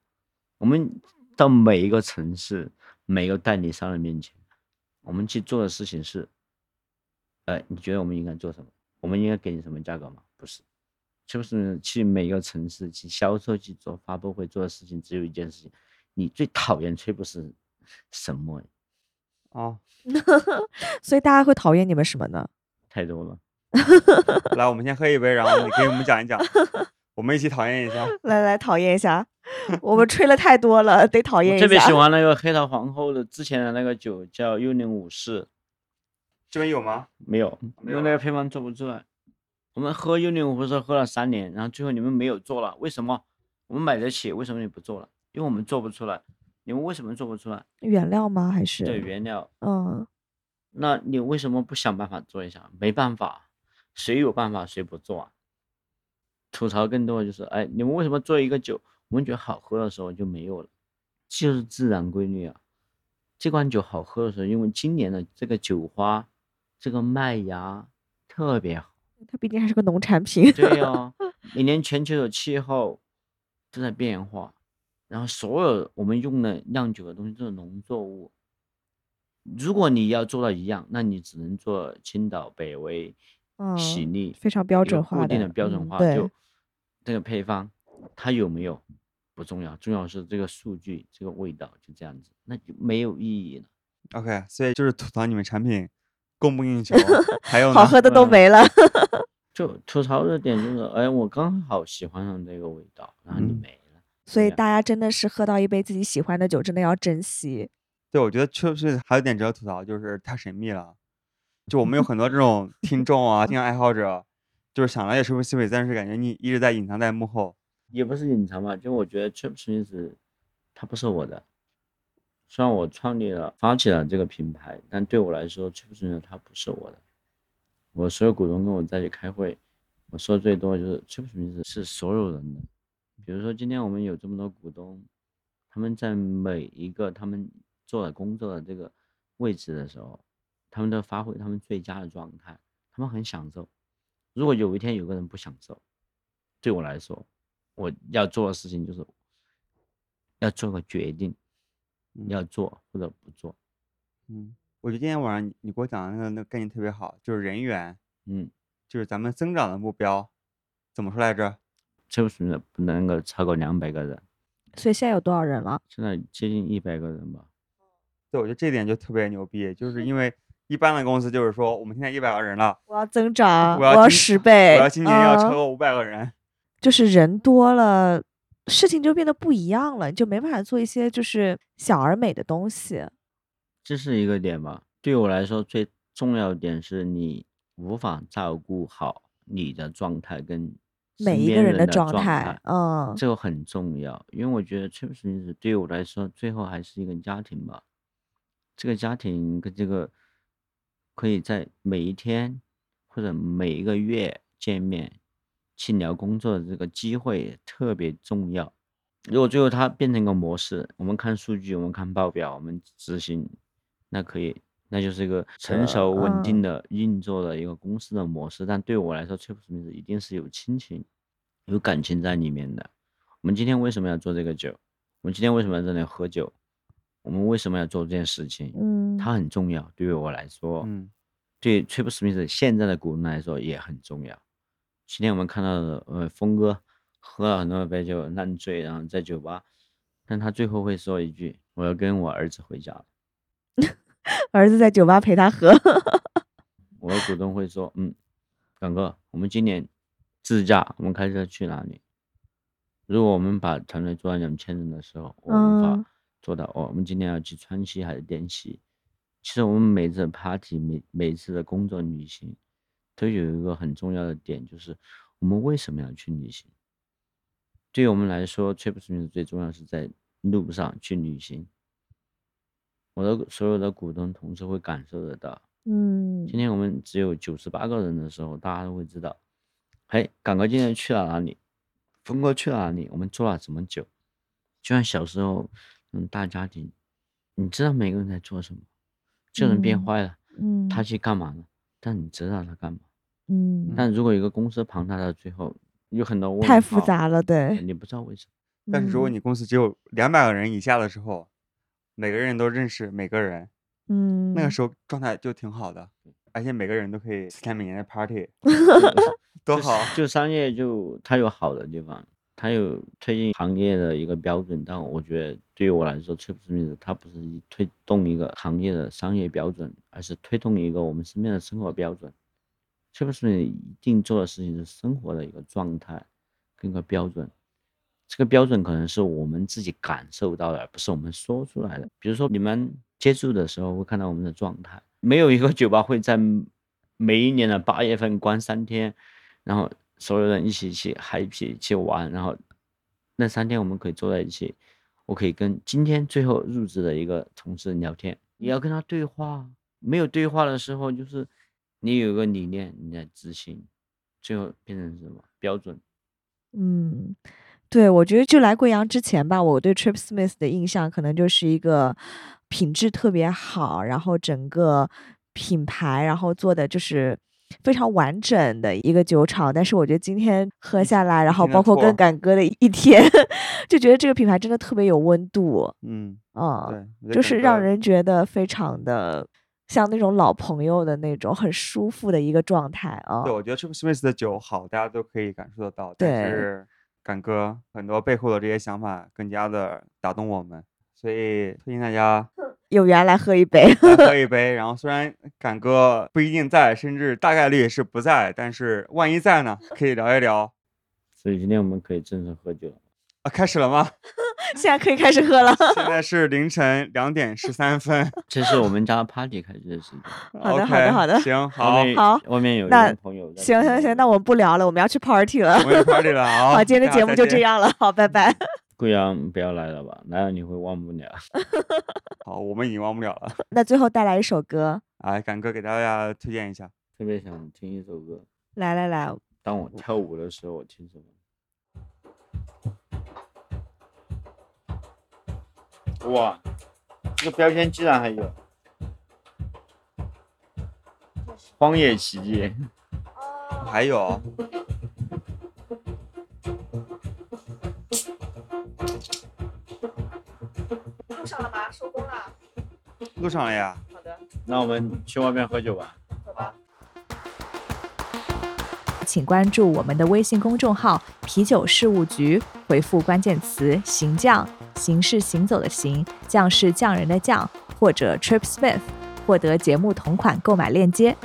S3: 我们到每一个城市、每一个代理商的面前，我们去做的事情是，呃，你觉得我们应该做什么？我们应该给你什么价格吗？不是。就是去每个城市去销售去做发布会做的事情，只有一件事情：你最讨厌崔普是什么？
S1: 啊，
S2: 所以大家会讨厌你们什么呢？
S3: 太多了。
S1: 来，我们先喝一杯，然后你给我们讲一讲，我们一起讨厌一下。
S2: 来来，讨厌一下，我们吹了太多了，得讨厌一下。
S3: 特别喜欢那个黑桃皇后的之前的那个酒叫幽灵武士，
S1: 这边有吗？
S3: 没有，
S1: 没有
S3: 因为那个配方做不出来。我们喝幽灵武士喝了三年，然后最后你们没有做了，为什么？我们买得起，为什么你不做了？因为我们做不出来。你们为什么做不出来？
S2: 原料吗？还是
S3: 对原料，
S2: 嗯，
S3: 那你为什么不想办法做一下？没办法，谁有办法谁不做啊？吐槽更多的就是，哎，你们为什么做一个酒，我们觉得好喝的时候就没有了？就是自然规律啊。这款酒好喝的时候，因为今年的这个酒花，这个麦芽特别好。
S2: 它毕竟还是个农产品。
S3: 对呀、每年全球的气候都在变化，然后所有我们用的酿酒的东西都是农作物。如果你要做到一样，那你只能做青岛、北威、喜
S2: 嗯
S3: 力，
S2: 非常标准化
S3: 固定的
S2: 的
S3: 标准化。
S2: 嗯
S3: 就这个配方，它有没有不重要，重要是这个数据、这个味道，就这样子，那就没有意义了。
S1: OK，所以就是吐槽你们产品供不应求。还有
S2: 好喝的都
S3: 嗯
S2: 没了。
S3: 就吐槽的点就是，哎，我刚好喜欢上这个味道，然后你
S1: 嗯
S3: 没了。
S2: 所以大家真的是喝到一杯自己喜欢的酒，真的要珍惜。
S1: 对，我觉得确实还有点值得吐槽，就是太神秘了。就我们有很 多这种听众啊、听爱好者，就是想了解 Triple Swiss，但是感觉你一直在隐藏在幕后。
S3: 也不是隐藏吧，就我觉得 Trip Smith 它不是我的。虽然我创立了、发起了这个品牌，但对我来说，Trip Smith 它不是我的。我所有股东跟我在一起开会，我说最多就是 Trip Smith 是所有人的。比如说今天我们有这么多股东，他们在每一个他们做的工作的这个位置的时候，他们都发挥他们最佳的状态，他们很享受。如果有一天有个人不享受，对我来说，我要做的事情就是要做个决定，
S1: 嗯
S3: 要做或者不做。
S1: 嗯，我觉得今天晚上你你给我讲的那个那个概念特别好，就是人员，
S3: 嗯，
S1: 就是咱们增长的目标，怎么说来着？
S3: 这不是不能够超过两百个人，
S2: 所以现在有多少人了？
S3: 现在接近一百个人吧。
S1: 对，我觉得这点就特别牛逼，就 是因为一般的公司就是说，我们现在一百个人了，
S2: 我要增长，
S1: 我要今
S2: 十倍，
S1: 我要今年要超
S2: 嗯
S1: 过五百个人。
S2: 就是人多了，事情就变得不一样了，你就没办法做一些就是小而美的东西。
S3: 这是一个点吧。对我来说，最重要的点是你无法照顾好你的状态跟
S2: 每一个人的
S3: 状
S2: 状态，嗯，
S3: 这个很重要，因为我觉得 Trip Smith 对我来说，最后还是一个家庭吧。这个家庭跟这个可以在每一天或者每一个月见面，去聊工作的这个机会特别重要。如果最后它变成一个模式，我们看数据，我们看报表，我们执行，那可以，那就是一个成熟稳定
S2: 嗯
S3: 的运作的一个公司的模式。但对我来说，Trip Smith 一定是有亲情、有感情在里面的。我们今天为什么要做这个酒？我们今天为什么要在那里喝酒？我们为什么要做这件事情？
S2: 嗯，
S3: 它很重要，对于我来说，
S1: 嗯
S3: 对 Trip Smith 现在的股东来说也很重要。今天我们看到的，呃，峰哥喝了很多杯酒烂醉，然后在酒吧，但他最后会说一句：“我要跟我儿子回家了。
S2: 儿子在酒吧陪他喝，”
S3: 我的股东会说：“嗯，港哥，我们今年自驾，我们开车去哪里？如果我们把团队做到两千人的时候，我无法
S2: 嗯
S3: 做到。哦，我们今天要去川西还是滇西？其实我们每次的 party，每每次的工作旅行，都有一个很重要的点，就是我们为什么要去旅行？对于我们来说，trip Smith 最重要是在路上去旅行。我的所有的股东同事会感受得到。
S2: 嗯
S3: 今天我们只有九十八个人的时候，大家都会知道，嘿，港哥今天去了哪里？峰哥去了哪里？我们做了什么酒？就像小时候，嗯，大家庭，你知道每个人在做什么，这人变
S2: 嗯
S3: 坏了，
S2: 嗯，
S3: 他去干嘛了？但你知道他干嘛？
S2: 嗯，
S3: 但如果一个公司庞大到最后有很多问
S2: 太复，杂了，对。
S3: 你不知道为什么。
S1: 但是如果
S2: 嗯
S1: 你公司只有两百个人以下的时候，每个人都认识每个人，
S2: 嗯，
S1: 那个时候状态就挺好的，而且每个人都可以四天每年的 party，多好。
S3: 就商业就它有好的地方，它有推进行业的一个标准，但我觉得对于我来说 t r i p Smith 它不是一推动一个行业的商业标准，而是推动一个我们身边的生活标准。t r i p Smith 一定做的事情是生活的一个状态跟一个标准。这个标准可能是我们自己感受到的，而不是我们说出来的。比如说你们接触的时候会看到我们的状态，没有一个 酒吧会在每一年的八月份关三天，然后所有人一起去 happy 去玩，然后那三天我们可以坐在一起，我可以跟今天最后入职的一个同事聊天，你要跟他对话。没有对话的时候，就是你有个理念，你在执行，最后变成什么标准？
S2: 嗯，对，我觉得就来贵阳之前吧，我对 Trip Smith 的印象可能就是一个品质特别好，然后整个品牌，然后做的就是非常完整的一个酒厂。但是我觉得今天喝下来，然后包括跟
S1: 错
S2: 敢哥的一天，就觉得这个品牌真的特别有温度，
S1: 嗯，
S2: 嗯，
S1: 对，我觉得
S2: 就是让人觉得非常的像那种老朋友的那种很舒服的一个状态啊。
S1: 对，我觉得 Trip Smith 的酒好，大家都可以感受得到，但
S2: 对
S1: 是敢哥很多背后的这些想法更加的打动我们，所以推荐大家
S5: 有缘来喝一杯。
S1: 来喝一 杯。然后虽然感哥不一定在，甚至大概率是不在，但是万一在呢，可以聊一聊。
S3: 所以今天我们可以正式喝酒了。
S1: 啊，开始了吗？
S5: 现在可以开始喝了。
S1: 现在是凌晨两点十三分。
S3: 这是我们家 party 开始的时间。
S5: 好的好的好的
S1: 行，好，
S5: 好
S3: 外面有一
S5: 那
S3: 朋友在
S5: 行行行，那我们不聊了，我们要去 party 了。
S1: 我们有 party 了，好，
S5: 好，今天的节目就这。样了，好，拜拜。
S3: 贵阳不要来了吧，来了你会忘不了。
S1: 好，我们已经忘不了了。
S5: 那最后带来一首歌，
S1: 哎，敢哥给大家推荐一下。
S3: 特别想听一首歌，
S5: 来来来，
S3: 当我跳舞的时候，我听什么？哇，这个标签居然还有《荒野奇迹》。
S1: 还有，
S5: 录上了吗？收工了。
S1: 路上了呀。
S5: 好的，
S3: 那我们去外面喝酒吧。
S5: 请关注我们的微信公众号“啤酒事务局”，回复关键词“行将”，行是行走的行，将是匠人的匠，或者 Trip Smith，获得节目同款购买链接。